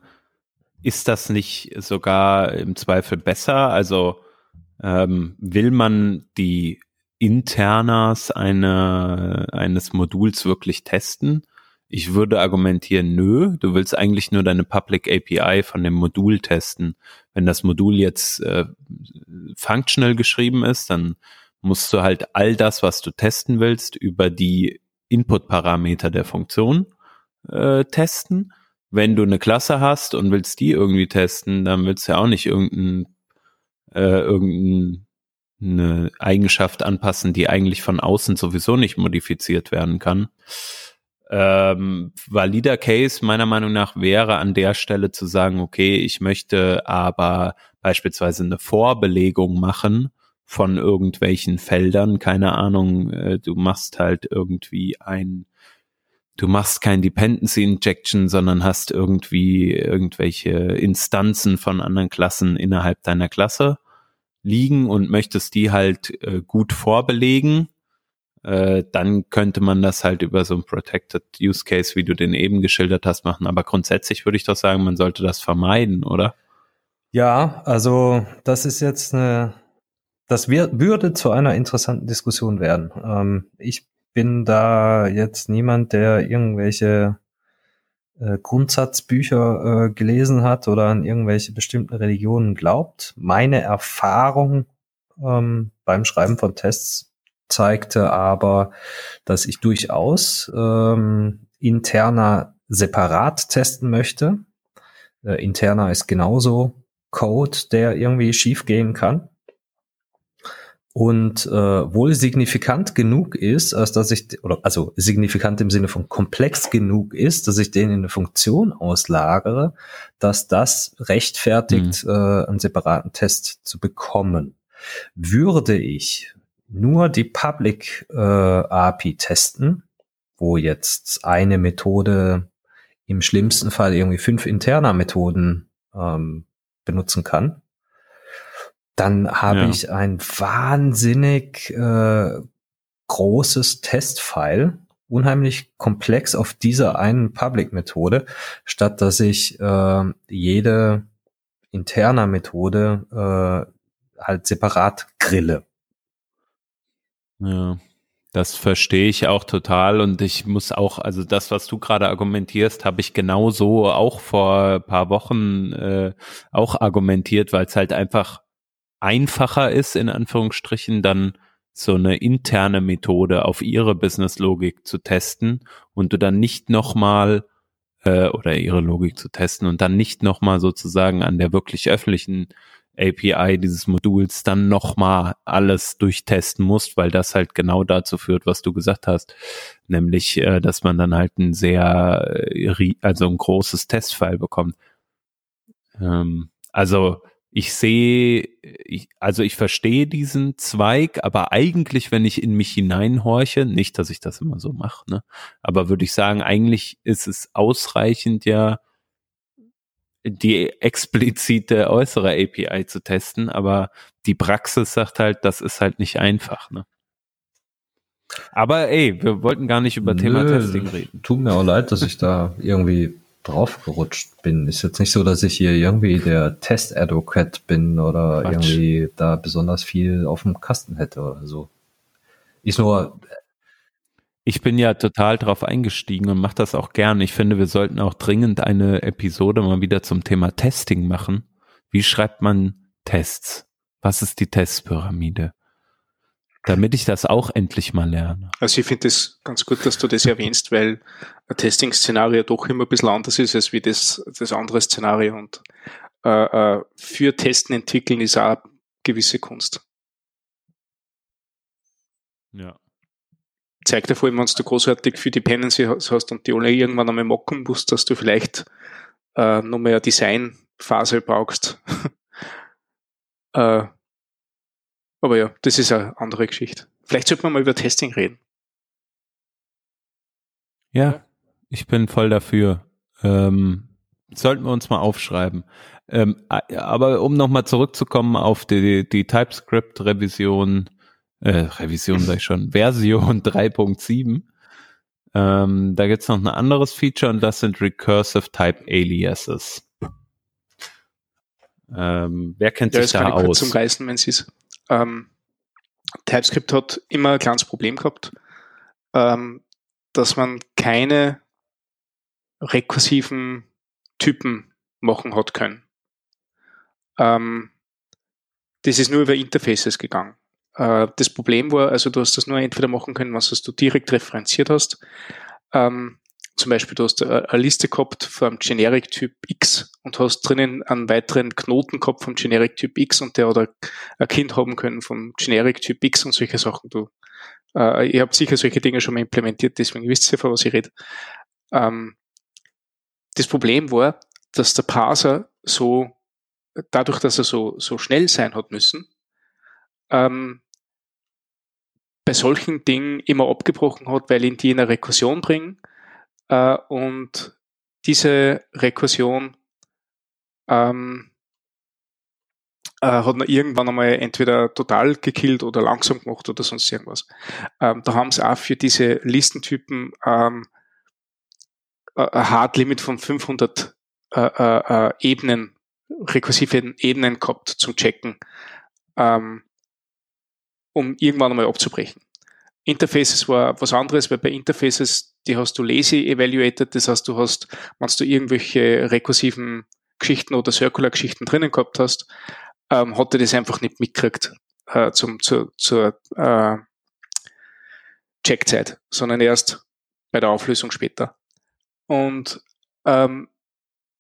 ist das nicht sogar im Zweifel besser? Also ähm, will man die Internas eine, eines Moduls wirklich testen? Ich würde argumentieren, nö, du willst eigentlich nur deine Public API von dem Modul testen. Wenn das Modul jetzt äh, functional geschrieben ist, dann musst du halt all das, was du testen willst, über die Input-Parameter der Funktion äh, testen. Wenn du eine Klasse hast und willst die irgendwie testen, dann willst du ja auch nicht irgendein, äh, irgendeine Eigenschaft anpassen, die eigentlich von außen sowieso nicht modifiziert werden kann. Ähm, valider Case meiner Meinung nach wäre an der Stelle zu sagen, okay, ich möchte aber beispielsweise eine Vorbelegung machen von irgendwelchen Feldern, keine Ahnung, äh, du machst halt irgendwie ein du machst kein Dependency Injection, sondern hast irgendwie irgendwelche Instanzen von anderen Klassen innerhalb deiner Klasse liegen und möchtest die halt äh, gut vorbelegen, äh, dann könnte man das halt über so ein Protected Use Case, wie du den eben geschildert hast, machen. Aber grundsätzlich würde ich doch sagen, man sollte das vermeiden, oder? Ja, also das ist jetzt eine, das wir, würde zu einer interessanten Diskussion werden. Ähm, ich bin da jetzt niemand, der irgendwelche äh, Grundsatzbücher äh, gelesen hat oder an irgendwelche bestimmten Religionen glaubt. Meine Erfahrung ähm, beim Schreiben von Tests zeigte aber, dass ich durchaus ähm, interner separat testen möchte. Äh, interner ist genauso Code, der irgendwie schiefgehen kann und äh, wohl signifikant genug ist, als dass ich, oder also signifikant im Sinne von komplex genug ist, dass ich den in eine Funktion auslagere, dass das rechtfertigt, mhm. äh, einen separaten Test zu bekommen. Würde ich nur die Public äh, API testen, wo jetzt eine Methode im schlimmsten Fall irgendwie fünf interner Methoden ähm, benutzen kann, dann habe ja. ich ein wahnsinnig äh, großes Testfile, unheimlich komplex auf dieser einen Public-Methode, statt dass ich äh, jede interner Methode äh, halt separat grille. Ja. Das verstehe ich auch total und ich muss auch, also das, was du gerade argumentierst, habe ich genauso auch vor paar Wochen äh, auch argumentiert, weil es halt einfach einfacher ist, in Anführungsstrichen, dann so eine interne Methode auf ihre Business-Logik zu testen und du dann nicht nochmal äh, oder ihre Logik zu testen und dann nicht nochmal sozusagen an der wirklich öffentlichen API dieses Moduls dann nochmal alles durchtesten musst, weil das halt genau dazu führt, was du gesagt hast, nämlich, äh, dass man dann halt ein sehr, äh, also ein großes Testfile bekommt. Ähm, also ich sehe, ich, also ich verstehe diesen Zweig, aber eigentlich, wenn ich in mich hineinhorche, nicht, dass ich das immer so mache, ne, aber würde ich sagen, eigentlich ist es ausreichend ja, die explizite äußere API zu testen, aber die Praxis sagt halt, das ist halt nicht einfach, ne. Aber ey, wir wollten gar nicht über Nö, Thema Testing reden. Tut mir auch leid, dass ich da irgendwie draufgerutscht bin. Ist jetzt nicht so, dass ich hier irgendwie der Test-Advocate bin oder Quatsch. irgendwie da besonders viel auf dem Kasten hätte oder so. Ist nur. Ich bin ja total drauf eingestiegen und mache das auch gern. Ich finde, wir sollten auch dringend eine Episode mal wieder zum Thema Testing machen. Wie schreibt man Tests? Was ist die Testpyramide? damit ich das auch endlich mal lerne. Also ich finde es ganz gut, dass du das erwähnst, weil ein Testing-Szenario doch immer ein bisschen anders ist als wie das, das andere Szenario und äh, äh für Testen entwickeln ist auch gewisse Kunst. Ja. Zeigt dir vor allem, wenn du großartig für Dependency hast und die alle irgendwann einmal mocken musst, dass du vielleicht äh, noch mehr Designphase brauchst. (laughs) äh, aber ja, das ist eine andere Geschichte. Vielleicht sollten wir mal über Testing reden. Ja, ich bin voll dafür. Ähm, sollten wir uns mal aufschreiben. Ähm, aber um nochmal zurückzukommen auf die, die TypeScript-Revision, äh, Revision sag ich schon, Version (laughs) 3.7, ähm, da gibt's noch ein anderes Feature und das sind Recursive Type Aliases. Ähm, wer kennt ja, sich da aus? Zum Reißen, wenn Sie es ähm, TypeScript hat immer ein kleines Problem gehabt, ähm, dass man keine rekursiven Typen machen hat können. Ähm, das ist nur über Interfaces gegangen. Äh, das Problem war, also du hast das nur entweder machen können, was du direkt referenziert hast. Ähm, zum Beispiel, du hast eine Liste gehabt vom Generic-Typ X und hast drinnen einen weiteren Knoten gehabt vom Generic-Typ X und der hat ein Kind haben können vom Generic-Typ X und solche Sachen. Du, äh, ihr habt sicher solche Dinge schon mal implementiert, deswegen wisst ihr, von was ich rede. Ähm, das Problem war, dass der Parser so, dadurch, dass er so, so schnell sein hat müssen, ähm, bei solchen Dingen immer abgebrochen hat, weil ihn die in eine Rekursion bringen äh, und diese Rekursion ähm, äh, hat man irgendwann einmal entweder total gekillt oder langsam gemacht oder sonst irgendwas. Ähm, da haben sie auch für diese Listentypen ähm, ein Hard Limit von 500 äh, äh, äh, Ebenen, rekursive Ebenen gehabt zum Checken, ähm, um irgendwann einmal abzubrechen. Interfaces war was anderes, weil bei Interfaces, die hast du lazy evaluated, das heißt, du hast, wenn du irgendwelche rekursiven Geschichten oder Circular-Geschichten drinnen gehabt hast, ähm, hat er das einfach nicht mitgekriegt äh, zum, zur, zur äh, Checkzeit, sondern erst bei der Auflösung später. Und ähm,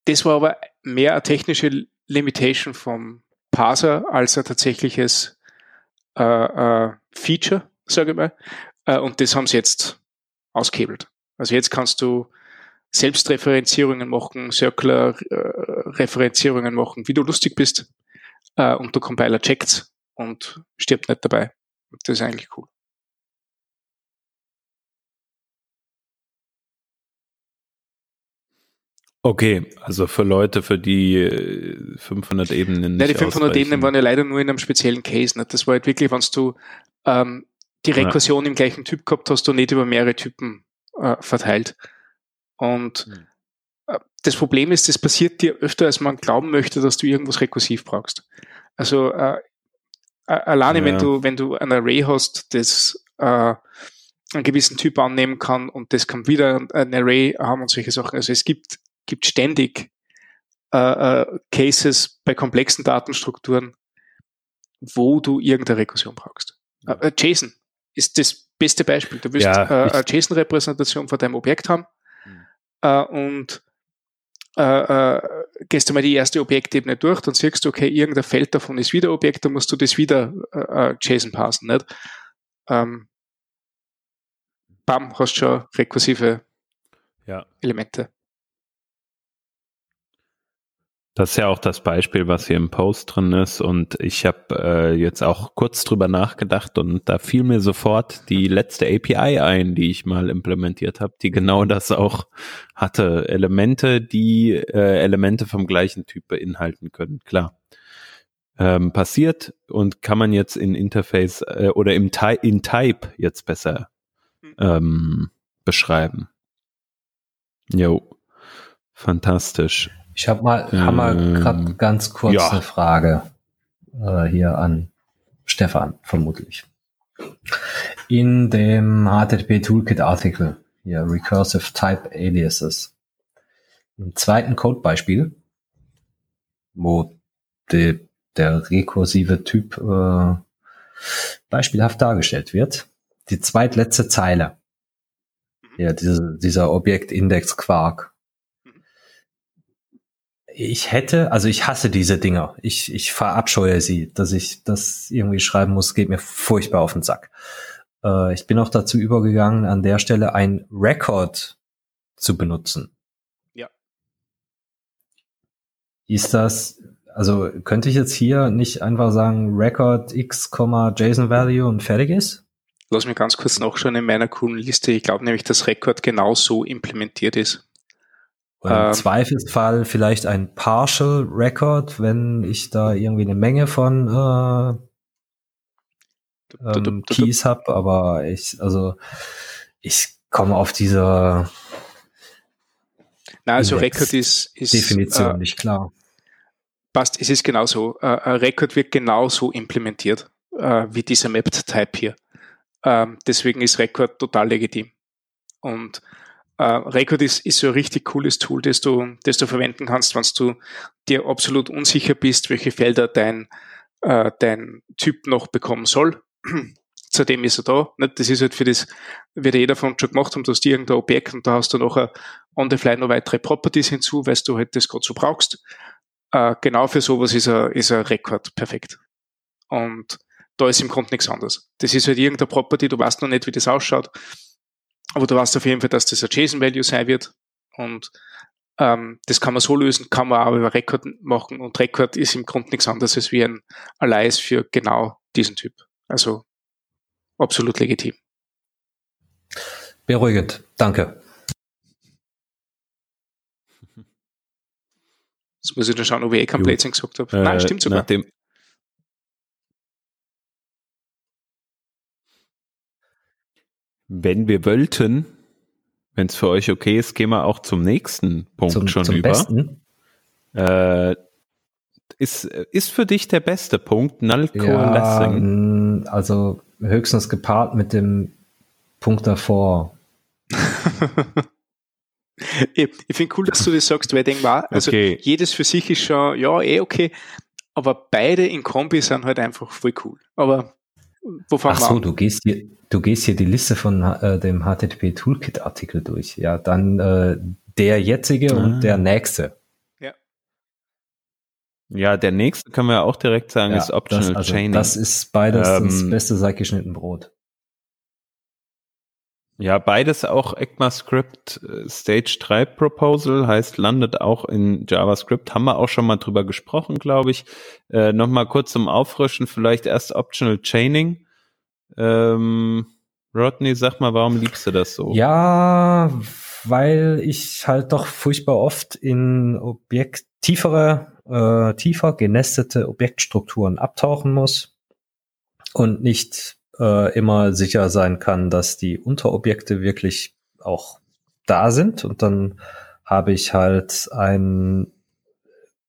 das war aber mehr eine technische Limitation vom Parser als ein tatsächliches äh, äh, Feature, sage ich mal. Äh, und das haben sie jetzt ausgehebelt. Also jetzt kannst du Selbstreferenzierungen machen, Circular-Referenzierungen äh, machen, wie du lustig bist. Äh, und der Compiler checkt's und stirbt nicht dabei. Das ist eigentlich cool. Okay, also für Leute, für die 500 äh, Ebenen nicht Nein, die 500 ausreichen. Ebenen waren ja leider nur in einem speziellen Case. Nicht? Das war halt wirklich, wenn du ähm, die Rekursion ja. im gleichen Typ gehabt hast, du nicht über mehrere Typen äh, verteilt. Und hm. äh, das Problem ist, das passiert dir öfter, als man glauben möchte, dass du irgendwas rekursiv brauchst. Also äh, alleine, ja. wenn du wenn du ein Array hast, das äh, einen gewissen Typ annehmen kann und das kann wieder ein Array haben und solche Sachen. Also es gibt gibt ständig äh, äh, Cases bei komplexen Datenstrukturen, wo du irgendeine Rekursion brauchst. Äh, äh JSON ist das beste Beispiel. Du wirst ja, äh, eine JSON-Repräsentation von deinem Objekt haben mhm. und gehst du mal die erste Objektebene durch, dann siehst du, okay, irgendein Feld davon ist wieder Objekt, dann musst du das wieder JSON passen. Nicht? Ähm, bam, hast schon rekursive ja. Elemente. Das ist ja auch das Beispiel, was hier im Post drin ist. Und ich habe äh, jetzt auch kurz drüber nachgedacht und da fiel mir sofort die letzte API ein, die ich mal implementiert habe, die genau das auch hatte. Elemente, die äh, Elemente vom gleichen Typ beinhalten können. Klar. Ähm, passiert und kann man jetzt in Interface äh, oder im Ty in Type jetzt besser hm. ähm, beschreiben. Jo, fantastisch. Ich habe mal, ähm, hab mal gerade ganz kurz ja. eine Frage äh, hier an Stefan, vermutlich. In dem HTTP Toolkit Artikel, hier Recursive Type Aliases, im zweiten Codebeispiel, wo de, der rekursive Typ äh, beispielhaft dargestellt wird, die zweitletzte Zeile, ja, diese, dieser Objektindex Quark, ich hätte, also ich hasse diese Dinger. Ich, ich verabscheue sie, dass ich das irgendwie schreiben muss, geht mir furchtbar auf den Sack. Äh, ich bin auch dazu übergegangen, an der Stelle ein Record zu benutzen. Ja. Ist das, also könnte ich jetzt hier nicht einfach sagen, Record x, JSON Value und fertig ist? Lass mich ganz kurz nachschauen in meiner coolen Liste. Ich glaube nämlich, dass Record genau so implementiert ist. Im ähm, Zweifelsfall vielleicht ein Partial Record, wenn ich da irgendwie eine Menge von äh, ähm, Keys habe, aber ich, also ich komme auf diese Na, also Record ist, ist Definition äh, nicht klar. Passt, es ist genauso. Äh, ein Record wird genauso implementiert äh, wie dieser Mapped Type hier. Ähm, deswegen ist Record total legitim. Und Uh, Record ist, ist so ein richtig cooles Tool, das du, das du verwenden kannst, wenn du dir absolut unsicher bist, welche Felder dein, uh, dein Typ noch bekommen soll. (clears throat) Zudem ist er da. Das ist halt für das, wird jeder von uns schon gemacht haben, du hast irgendein Objekt und da hast du noch on the fly noch weitere Properties hinzu, weil du halt das gerade so brauchst. Uh, genau für sowas ist er, ist er Record perfekt. Und da ist im Grunde nichts anderes. Das ist halt irgendeine Property, du weißt noch nicht, wie das ausschaut aber du weißt auf jeden Fall, dass das ein JSON-Value sein wird. Und ähm, das kann man so lösen, kann man auch über Record machen. Und Record ist im Grunde nichts anderes als wie ein Alias für genau diesen Typ. Also absolut legitim. Beruhigend, danke. Jetzt muss ich dann schauen, ob ich eh kein Blödsinn gesagt habe. Äh, Nein, stimmt sogar. Nachdem, Wenn wir wollten, wenn es für euch okay ist, gehen wir auch zum nächsten Punkt zum, schon zum über. Besten. Äh, ist, ist für dich der beste Punkt, Null Coalescing? Ja, also höchstens gepaart mit dem Punkt davor. (laughs) ich, ich finde cool, dass du das sagst, weil ich denke, wow, also okay. jedes für sich ist schon, ja, eh okay, aber beide in Kombi sind halt einfach voll cool. Aber wo fangen Ach so, du gehst hier, du gehst hier die Liste von äh, dem HTTP Toolkit Artikel durch. Ja, dann äh, der jetzige ah. und der nächste. Ja. Ja, der nächste können wir auch direkt sagen, ja, ist Optional das, also, Chaining. Das ist beides ähm, das beste seit geschnitten Brot. Ja, beides auch ECMAScript äh, Stage 3 Proposal, heißt landet auch in JavaScript. Haben wir auch schon mal drüber gesprochen, glaube ich. Äh, Nochmal kurz zum Auffrischen, vielleicht erst Optional Chaining. Ähm, Rodney, sag mal, warum liebst du das so? Ja, weil ich halt doch furchtbar oft in Objekt tiefere, äh, tiefer genestete Objektstrukturen abtauchen muss und nicht äh, immer sicher sein kann, dass die Unterobjekte wirklich auch da sind. Und dann habe ich halt ein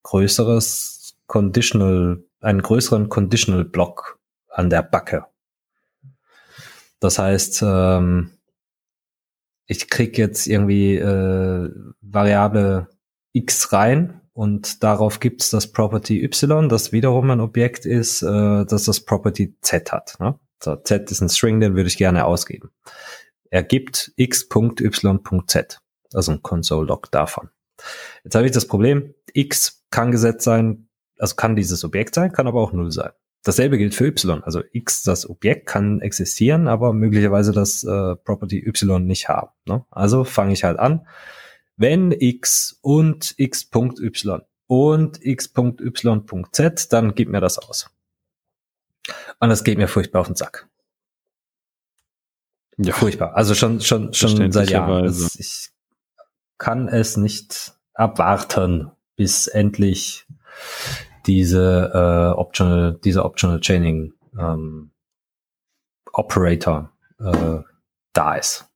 größeres Conditional, einen größeren Conditional Block an der Backe. Das heißt, ähm, ich krieg jetzt irgendwie äh, Variable x rein und darauf gibt's das Property y, das wiederum ein Objekt ist, äh, das das Property z hat. Ne? So, z ist ein String, den würde ich gerne ausgeben. Er gibt x.y.z, also ein Console-Log davon. Jetzt habe ich das Problem, x kann gesetzt sein, also kann dieses Objekt sein, kann aber auch null sein. Dasselbe gilt für y. Also x, das Objekt kann existieren, aber möglicherweise das äh, Property y nicht haben. Ne? Also fange ich halt an. Wenn x und x.y und x.y.z, dann gib mir das aus. Und das geht mir furchtbar auf den Sack. Ja. Furchtbar. Also schon, schon, schon seit Jahren. Das, ich kann es nicht abwarten, bis endlich diese äh, optional, diese optional chaining ähm, Operator äh, da ist.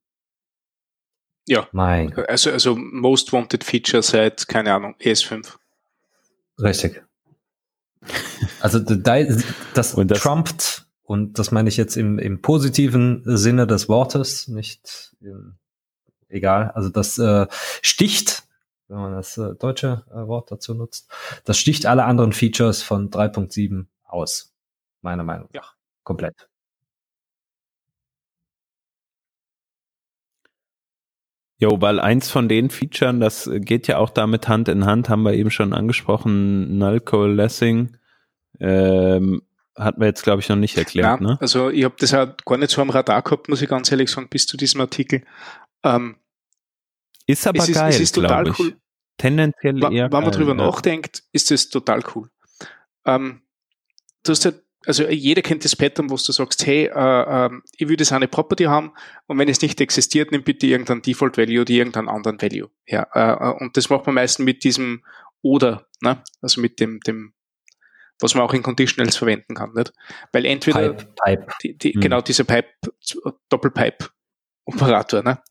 Ja. Mein. Also, also Most Wanted Feature seit, keine Ahnung, ES5. Richtig. Also das, und das trumpt, und das meine ich jetzt im, im positiven Sinne des Wortes, nicht im, egal, also das äh, sticht, wenn man das äh, deutsche äh, Wort dazu nutzt, das sticht alle anderen Features von 3.7 aus, meiner Meinung nach. Ja. Komplett. Jo, weil eins von den Features, das geht ja auch damit Hand in Hand, haben wir eben schon angesprochen, Null Coalescing, ähm, hat man jetzt, glaube ich, noch nicht erklärt. Ja, ne? Also ich habe das auch gar nicht so am Radar gehabt, muss ich ganz ehrlich sagen, bis zu diesem Artikel. Ähm, ist aber es geil, ist, es ist total ich. cool. Tendenziell eher Wenn man drüber ja. nachdenkt, ist das total cool. Ähm, du hast halt also jeder kennt das Pattern, wo du sagst, hey, äh, äh, ich will das eine Property haben und wenn es nicht existiert, nimm bitte irgendein Default Value oder irgendeinen anderen Value. Ja, äh, äh, und das macht man meistens mit diesem oder, ne? also mit dem, dem, was man auch in Conditionals verwenden kann, nicht? Weil entweder Pipe, Pipe. Die, die, hm. genau dieser Pipe, Doppelpipe Operator, ne?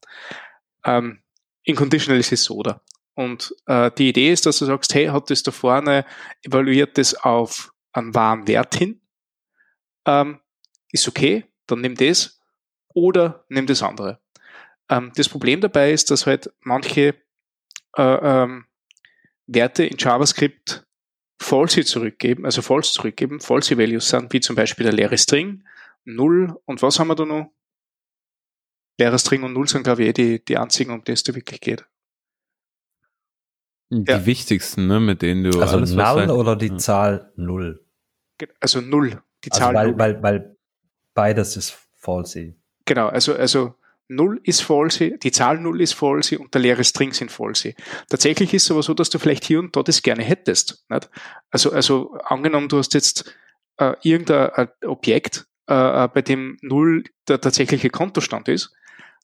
Ähm, in Conditionals ist es oder. Und äh, die Idee ist, dass du sagst, hey, hat das da vorne evaluiert das auf einen wahren Wert hin ähm, ist okay, dann nimm das oder nimm das andere. Ähm, das Problem dabei ist, dass halt manche äh, ähm, Werte in JavaScript false zurückgeben, also false zurückgeben, false Values sind, wie zum Beispiel der leere String, Null und was haben wir da noch? Leere String und Null sind, glaube ich, eh die, die einzigen, um die es da wirklich geht. Die ja. wichtigsten, ne, mit denen du. Also Null oder die ja. Zahl Null? Also Null. Die also Zahl weil, 0. weil, weil beides ist falsy. Genau, also, also 0 ist falsy, die Zahl 0 ist falsy und der leere String sind falsy. Tatsächlich ist es aber so, dass du vielleicht hier und dort das gerne hättest. Nicht? Also, also angenommen, du hast jetzt äh, irgendein Objekt, äh, äh bei dem 0 der tatsächliche Kontostand ist,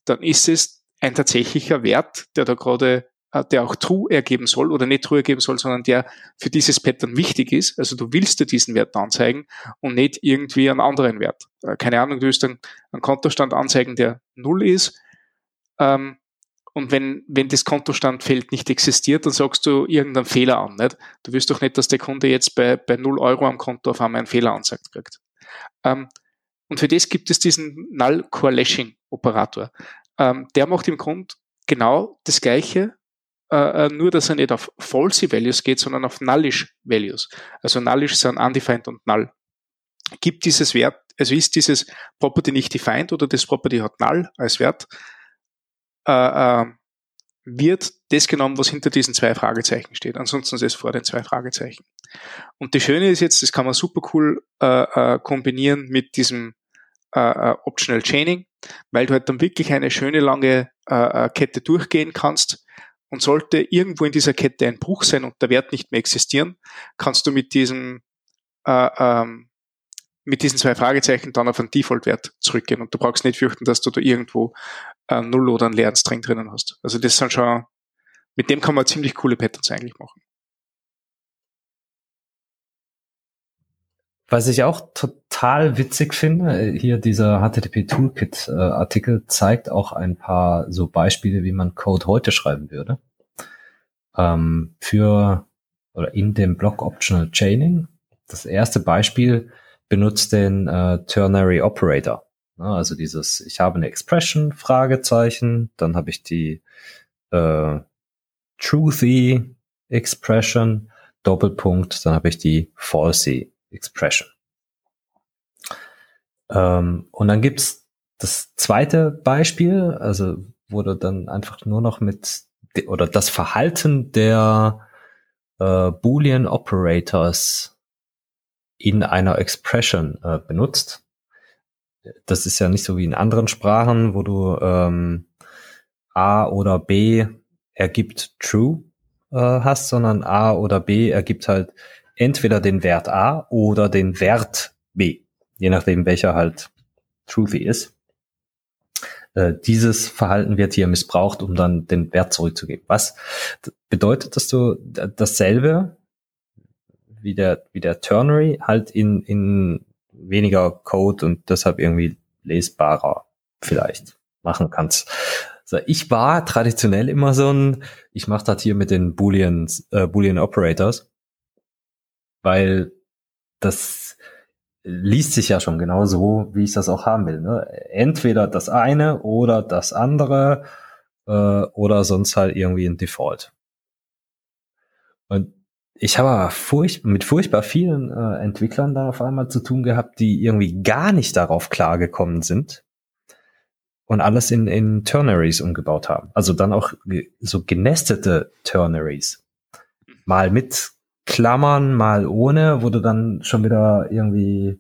dann ist es ein tatsächlicher Wert, der da gerade äh, der auch true ergeben soll oder nicht true ergeben soll, sondern der für dieses Pattern wichtig ist. Also du willst dir diesen Wert anzeigen und nicht irgendwie einen anderen Wert. Äh, keine Ahnung, du willst einen, einen Kontostand anzeigen, der null ist. Ähm, und wenn, wenn das Kontostandfeld nicht existiert, dann sagst du irgendeinen Fehler an. Nicht? Du willst doch nicht, dass der Kunde jetzt bei, bei 0 Euro am Konto auf einmal einen Fehler anzeigt kriegt. Ähm, und für das gibt es diesen Null Coalescing Operator. Ähm, der macht im Grund genau das Gleiche, äh, äh, nur dass er nicht auf false Values geht, sondern auf nullish Values. Also nullish sind undefined und null. Gibt dieses Wert, also ist dieses Property nicht defined oder das Property hat null als Wert, äh, äh, wird das genommen, was hinter diesen zwei Fragezeichen steht. Ansonsten ist es vor den zwei Fragezeichen. Und das Schöne ist jetzt, das kann man super cool äh, äh, kombinieren mit diesem äh, äh Optional Chaining, weil du halt dann wirklich eine schöne lange äh, Kette durchgehen kannst. Und sollte irgendwo in dieser Kette ein Bruch sein und der Wert nicht mehr existieren, kannst du mit diesem äh, ähm, mit diesen zwei Fragezeichen dann auf einen Default-Wert zurückgehen und du brauchst nicht fürchten, dass du da irgendwo äh, Null oder einen leeren String drinnen hast. Also das sind schon, mit dem kann man ziemlich coole Patterns eigentlich machen. Was ich auch total witzig finde, hier dieser HTTP Toolkit äh, Artikel zeigt auch ein paar so Beispiele, wie man Code heute schreiben würde. Ähm, für oder in dem Block Optional Chaining. Das erste Beispiel benutzt den äh, Ternary Operator. Also dieses, ich habe eine Expression, Fragezeichen, dann habe ich die äh, Truthy Expression, Doppelpunkt, dann habe ich die Falsy Expression. Ähm, und dann gibt's das zweite Beispiel, also wurde dann einfach nur noch mit oder das Verhalten der äh, Boolean Operators in einer Expression äh, benutzt. Das ist ja nicht so wie in anderen Sprachen, wo du ähm, A oder B ergibt True äh, hast, sondern A oder B ergibt halt entweder den Wert A oder den Wert B, je nachdem welcher halt truthy ist. Äh, dieses Verhalten wird hier missbraucht, um dann den Wert zurückzugeben. Was bedeutet, dass du dasselbe wie der, wie der Ternary halt in, in weniger Code und deshalb irgendwie lesbarer vielleicht machen kannst. Also ich war traditionell immer so ein, ich mache das hier mit den Boolean, äh, Boolean Operators weil das liest sich ja schon genau so, wie ich das auch haben will. Ne? Entweder das eine oder das andere äh, oder sonst halt irgendwie ein Default. Und ich habe furch mit furchtbar vielen äh, Entwicklern da auf einmal zu tun gehabt, die irgendwie gar nicht darauf klargekommen sind und alles in, in Ternaries umgebaut haben. Also dann auch so genestete Ternaries. Mal mit Klammern mal ohne, wo du dann schon wieder irgendwie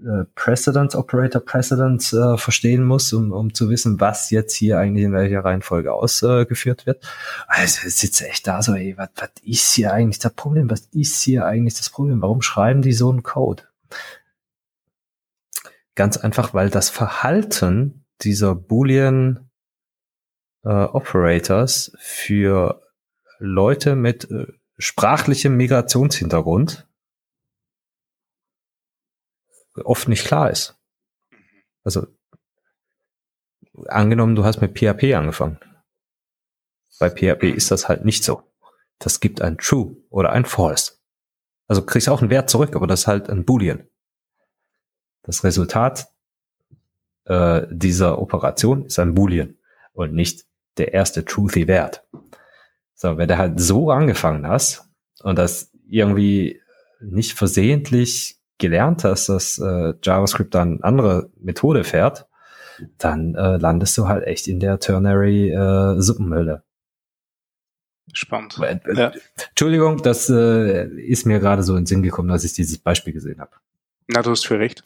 äh, Precedence, Operator Precedence äh, verstehen musst, um, um zu wissen, was jetzt hier eigentlich in welcher Reihenfolge ausgeführt äh, wird. Also sitzt echt da so, ey, was, was ist hier eigentlich das Problem? Was ist hier eigentlich das Problem? Warum schreiben die so einen Code? Ganz einfach, weil das Verhalten dieser Boolean äh, Operators für Leute mit äh, sprachlichem Migrationshintergrund oft nicht klar ist. Also angenommen, du hast mit PHP angefangen. Bei PHP ist das halt nicht so. Das gibt ein True oder ein False. Also kriegst auch einen Wert zurück, aber das ist halt ein Boolean. Das Resultat äh, dieser Operation ist ein Boolean und nicht der erste truthy Wert. So, wenn du halt so angefangen hast und das irgendwie nicht versehentlich gelernt hast, dass äh, JavaScript dann andere Methode fährt, dann äh, landest du halt echt in der Ternary äh, Suppenhülle. Spannend. Äh, ja. Entschuldigung, das äh, ist mir gerade so in den Sinn gekommen, als ich dieses Beispiel gesehen habe. Na, du hast für recht.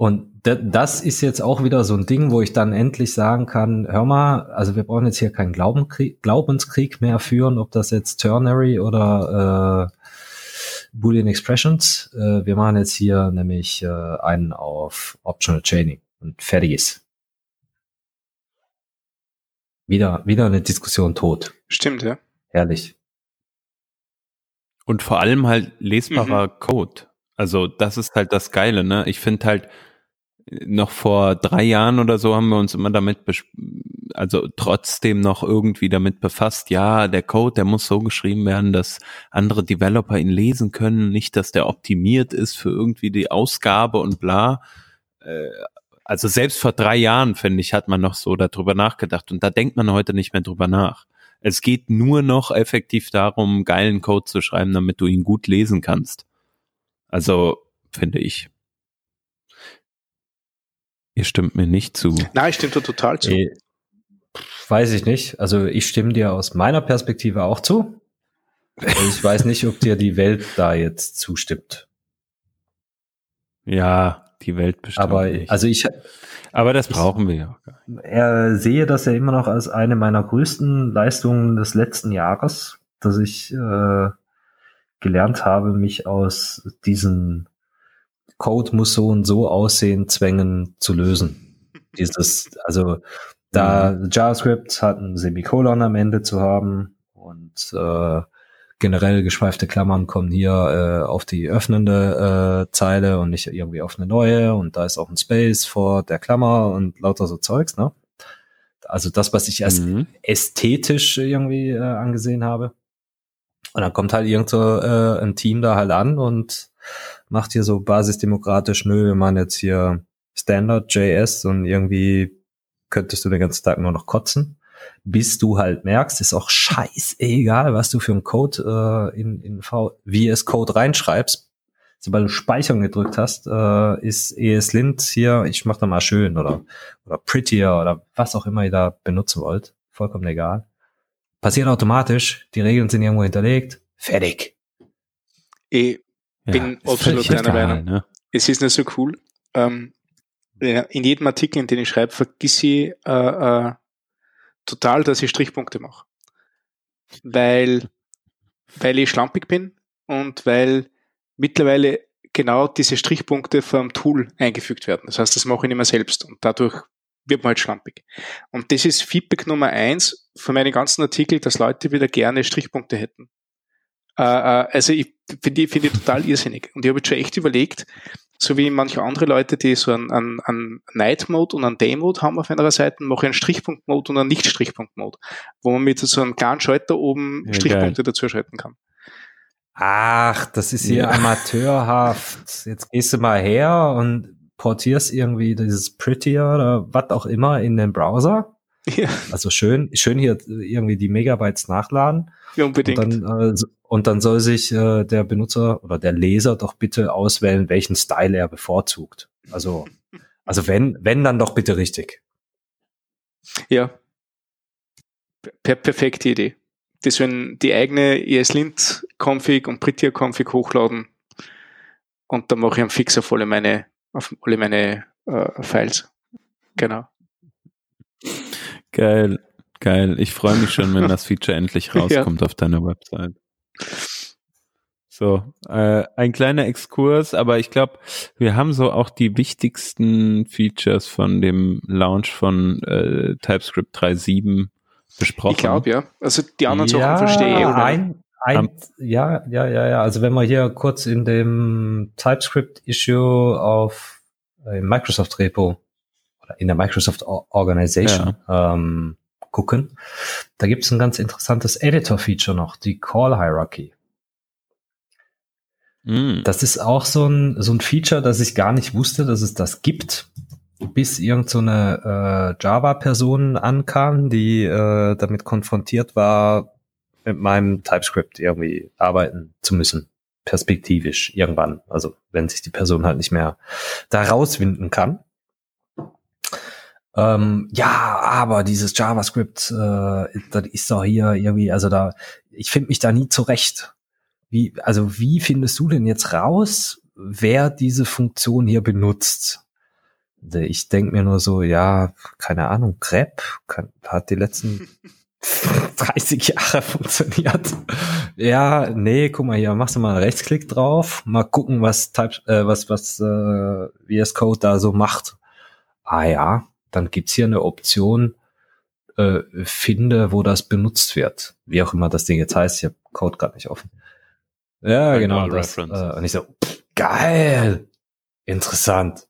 Und das ist jetzt auch wieder so ein Ding, wo ich dann endlich sagen kann, hör mal, also wir brauchen jetzt hier keinen Glaubenskrieg, Glaubenskrieg mehr führen, ob das jetzt Ternary oder äh, Boolean Expressions. Äh, wir machen jetzt hier nämlich äh, einen auf Optional Chaining und fertig ist. Wieder, wieder eine Diskussion tot. Stimmt, ja. Herrlich. Und vor allem halt lesbarer mhm. Code. Also das ist halt das Geile, ne? Ich finde halt, noch vor drei Jahren oder so haben wir uns immer damit, also trotzdem noch irgendwie damit befasst, ja, der Code, der muss so geschrieben werden, dass andere Developer ihn lesen können, nicht, dass der optimiert ist für irgendwie die Ausgabe und bla. Äh, also selbst vor drei Jahren, finde ich, hat man noch so darüber nachgedacht und da denkt man heute nicht mehr drüber nach. Es geht nur noch effektiv darum, geilen Code zu schreiben, damit du ihn gut lesen kannst. Also, finde ich. Ihr stimmt mir nicht zu. Nein, ich stimme dir total zu. Eh, weiß ich nicht. Also ich stimme dir aus meiner Perspektive auch zu. Also ich weiß nicht, ob dir die Welt da jetzt zustimmt. Ja, die Welt bestimmt Aber nicht. also ich, Aber das brauchen wir ja. er sehe das ja immer noch als eine meiner größten Leistungen des letzten Jahres, dass ich äh, gelernt habe, mich aus diesen Code muss so und so aussehen Zwängen zu lösen. (laughs) Dieses, also da JavaScript hat ein Semikolon am Ende zu haben und äh, generell geschweifte Klammern kommen hier äh, auf die öffnende äh, Zeile und nicht irgendwie auf eine neue und da ist auch ein Space vor der Klammer und lauter so Zeugs, ne? Also das, was ich als Mhm. ästhetisch irgendwie äh, angesehen habe. Und dann kommt halt irgend so äh, ein Team da halt an und macht hier so basisdemokratisch, nö, wir machen jetzt hier Standard JS und irgendwie könntest du den ganzen Tag nur noch kotzen, bis du halt merkst, ist auch scheißegal, was du für einen Code äh, in, in v VS Code reinschreibst. Sobald du Speichern gedrückt hast, äh, ist ESLint hier, ich mach da mal schön oder, oder prettier oder was auch immer ihr da benutzen wollt. Vollkommen egal. Passiert automatisch, die Regeln sind irgendwo hinterlegt, fertig. Ja, bin ist absolut egal, Meinung. Ne? es ist nicht so cool. Ähm, ja, in jedem Artikel, in den ich schreibe, vergiss ich äh, äh, total, dass ich Strichpunkte mache. Weil, weil ich schlampig bin und weil mittlerweile genau diese Strichpunkte vom Tool eingefügt werden. Das heißt, das mache ich nicht mehr selbst und dadurch wird man halt schlampig. Und das ist Feedback Nummer eins von meinen ganzen Artikeln, dass Leute wieder gerne Strichpunkte hätten. Äh, äh, also ich finde finde ich total irrsinnig. Und ich habe jetzt schon echt überlegt, so wie manche andere Leute, die so einen, einen, einen Night-Mode und einen Day-Mode haben auf einer Seite, mache ich einen Strichpunkt-Mode und einen Nicht-Strichpunkt-Mode, wo man mit so einem kleinen Schalter oben Ja, Strichpunkte dazu schalten kann. Ach, das ist hier Ja. (laughs) amateurhaft. Jetzt gehst du mal her und portierst irgendwie dieses Prettier oder was auch immer in den Browser. Ja, Also schön, schön hier irgendwie die Megabytes nachladen. Und unbedingt. dann, äh, und dann soll sich äh, der Benutzer oder der Leser doch bitte auswählen, welchen Style er bevorzugt. Also, also wenn, wenn dann doch bitte richtig. Ja. Per perfekte Idee. Die sollen die eigene ESLint-Config und Prettier-Config hochladen und dann mache ich einen Fix auf alle meine, auf alle meine äh, Files. Genau. Geil, geil. Ich freue mich schon, wenn (laughs) das Feature endlich rauskommt auf deiner Website. So, äh, ein kleiner Exkurs, aber ich glaube, wir haben so auch die wichtigsten Features von dem Launch von äh, TypeScript 3.7 besprochen. Ich glaube, ja. Also die anderen Sachen verstehe ich. oder? Ein, ein, ja, ja, ja, ja. Also wenn wir hier kurz in dem TypeScript-Issue auf äh, im Microsoft-Repo oder in der Microsoft Or- Organization ähm, gucken, da gibt es ein ganz interessantes Editor-Feature noch, die Call Hierarchy. Mm. Das ist auch so ein, so ein Feature, dass ich gar nicht wusste, dass es das gibt, bis irgend so eine äh, Java-Person ankam, die äh, damit konfrontiert war, mit meinem TypeScript irgendwie arbeiten zu müssen. Perspektivisch irgendwann. Also wenn sich die Person halt nicht mehr da rauswinden kann. Ähm, ja, aber dieses JavaScript, äh, das ist doch hier irgendwie, also da, ich finde mich da nie zurecht. Wie, also wie findest du denn jetzt raus, wer diese Funktion hier benutzt? Ich denke mir nur so, ja, keine Ahnung, Grep kann, hat die letzten (laughs) 30 Jahre funktioniert. Ja, nee, guck mal hier, machst du mal einen Rechtsklick drauf, mal gucken, was Type, äh, was, was äh, VS Code da so macht. Ah ja, dann gibt's hier eine Option, äh, finde, wo das benutzt wird. Wie auch immer das Ding jetzt heißt, ich habe Code gerade nicht offen. Ja, Find genau das. Äh, und ich so, pff, geil, interessant.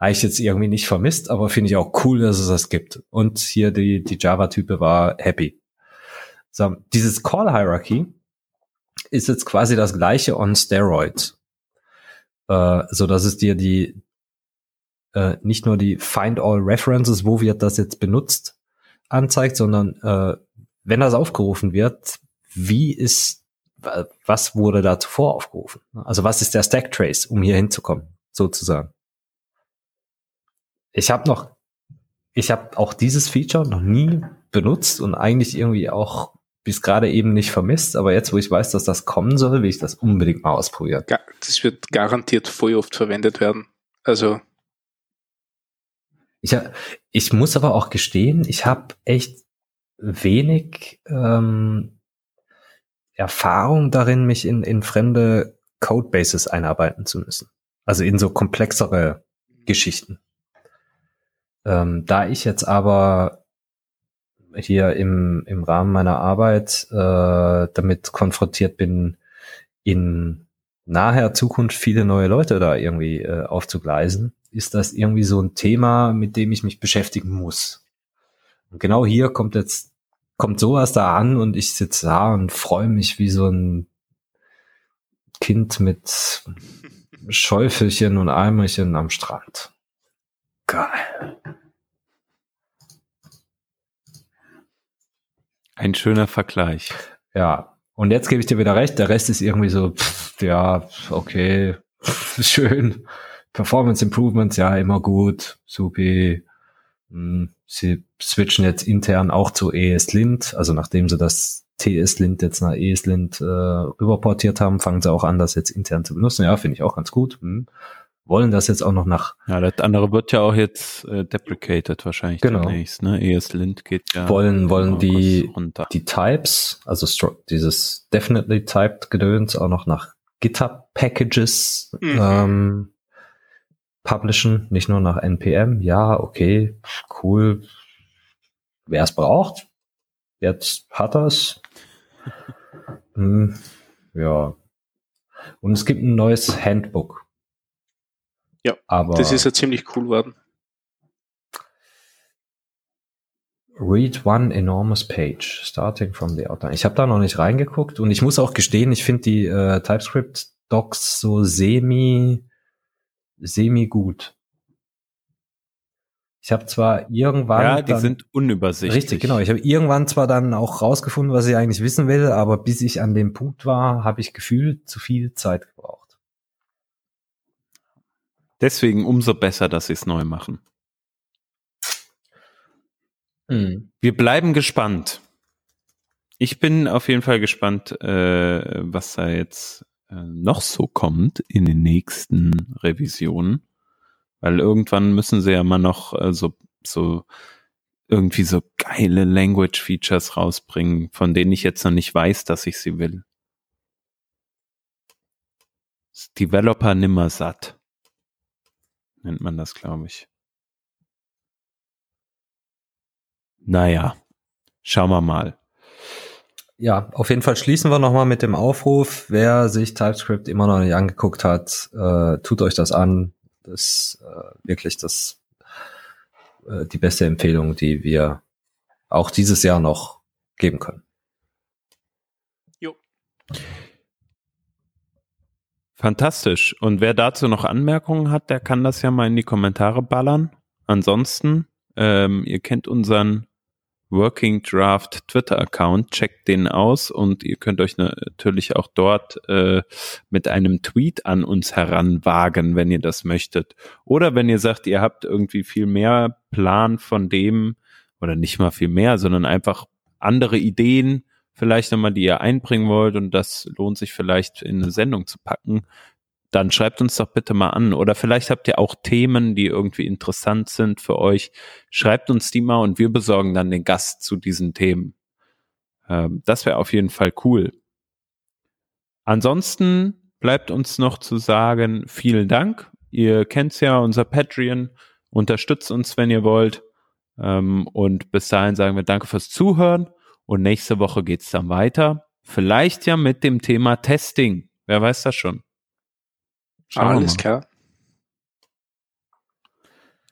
Habe ich jetzt irgendwie nicht vermisst, aber finde ich auch cool, dass es das gibt. Und hier die, die Java-Type war happy. So, dieses Call Hierarchy ist jetzt quasi das gleiche on Steroids. Äh, so dass es dir die äh, nicht nur die Find All References, wo wird das jetzt benutzt, anzeigt, sondern äh, wenn das aufgerufen wird, wie ist, was wurde da zuvor aufgerufen? Also was ist der Stack Trace, um hier hinzukommen, sozusagen? Ich habe noch, ich habe auch dieses Feature noch nie benutzt und eigentlich irgendwie auch bis gerade eben nicht vermisst, aber jetzt, wo ich weiß, dass das kommen soll, will ich das unbedingt mal ausprobieren. Das wird garantiert voll oft verwendet werden. Also ich, ich muss aber auch gestehen, ich habe echt wenig ähm, Erfahrung darin, mich in, in fremde Codebases einarbeiten zu müssen. Also in so komplexere Geschichten. Ähm, da ich jetzt aber hier im, im Rahmen meiner Arbeit äh, damit konfrontiert bin, in naher Zukunft viele neue Leute da irgendwie äh, aufzugleisen, ist das irgendwie so ein Thema, mit dem ich mich beschäftigen muss. Und genau hier kommt jetzt, kommt sowas da an und ich sitze da und freue mich wie so ein Kind mit Schäufelchen und Eimerchen am Strand. Geil. Ein schöner Vergleich. Ja. Und jetzt gebe ich dir wieder recht, der Rest ist irgendwie so, pff, ja, okay, (laughs) schön. Performance Improvements, ja, immer gut, supi. Hm, sie switchen jetzt intern auch zu ESLint, also nachdem sie das TS-Lint jetzt nach ESLint äh, rüberportiert haben, fangen sie auch an, das jetzt intern zu benutzen. Ja, finde ich auch ganz gut. Hm. Wollen das jetzt auch noch nach. Ja, das andere wird ja auch jetzt äh, deprecated wahrscheinlich genau. demnächst. Ne? ESLint geht ja. Wollen, wollen die, die Types, also dieses definitely typed Gedöns auch noch nach GitHub Packages mhm. ähm, publishen, nicht nur nach NPM. Ja, okay, cool. Wer es braucht, jetzt hat er's. Hm, ja. Und es gibt ein neues Handbook. Ja, aber das ist ja ziemlich cool worden. Read one enormous page, starting from the outline. Ich habe da noch nicht reingeguckt und ich muss auch gestehen, ich finde die äh, TypeScript-Docs so semi semi gut. Ich habe zwar irgendwann. Ja, die dann, sind unübersichtlich. Richtig, genau. Ich habe irgendwann zwar dann auch rausgefunden, was ich eigentlich wissen will, aber bis ich an dem Punkt war, habe ich gefühlt zu viel Zeit gebraucht. Deswegen umso besser, dass sie es neu machen. Mhm. Wir bleiben gespannt. Ich bin auf jeden Fall gespannt, äh, was da jetzt noch so kommt in den nächsten Revisionen. Weil irgendwann müssen sie ja mal noch äh, so, so irgendwie so geile Language Features rausbringen, von denen ich jetzt noch nicht weiß, dass ich sie will. Developer nimmer satt. Nennt man das, glaube ich. Naja, schauen wir mal ja, auf jeden Fall schließen wir nochmal mit dem Aufruf. Wer sich TypeScript immer noch nicht angeguckt hat, äh, tut euch das an. Das ist äh, wirklich das, äh, die beste Empfehlung, die wir auch dieses Jahr noch geben können. Jo. Fantastisch. Und wer dazu noch Anmerkungen hat, der kann das ja mal in die Kommentare ballern. Ansonsten, ähm, ihr kennt unseren Working Draft Twitter-Account. Checkt den aus und ihr könnt euch natürlich auch dort äh, mit einem Tweet an uns heranwagen, wenn ihr das möchtet. Oder wenn ihr sagt, ihr habt irgendwie viel mehr Plan von dem, oder nicht mal viel mehr, sondern einfach andere Ideen, vielleicht nochmal, die ihr einbringen wollt und das lohnt sich vielleicht in eine Sendung zu packen, dann schreibt uns doch bitte mal an. Oder vielleicht habt ihr auch Themen, die irgendwie interessant sind für euch. Schreibt uns die mal und wir besorgen dann den Gast zu diesen Themen. Ähm, das wäre auf jeden Fall cool. Ansonsten bleibt uns noch zu sagen, vielen Dank. Ihr kennt's ja, unser Patreon. Unterstützt uns, wenn ihr wollt. Ähm, und bis dahin sagen wir danke fürs Zuhören. Und nächste Woche geht's dann weiter. Vielleicht ja mit dem Thema Testing. Wer weiß das schon. Schauen Alles klar.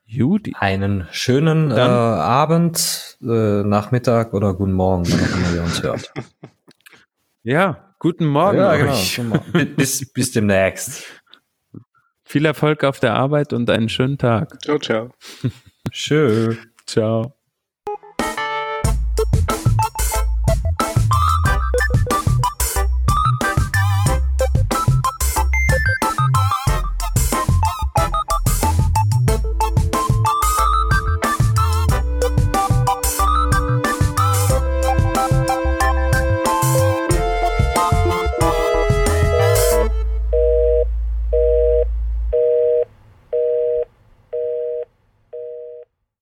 Judy. Einen schönen äh, Abend, äh, Nachmittag oder guten Morgen, auch immer ihr uns hört. (laughs) Ja, guten Morgen. Ja, genau. bis, bis demnächst. Viel Erfolg auf der Arbeit und einen schönen Tag. Ciao, ciao. Schön. Ciao.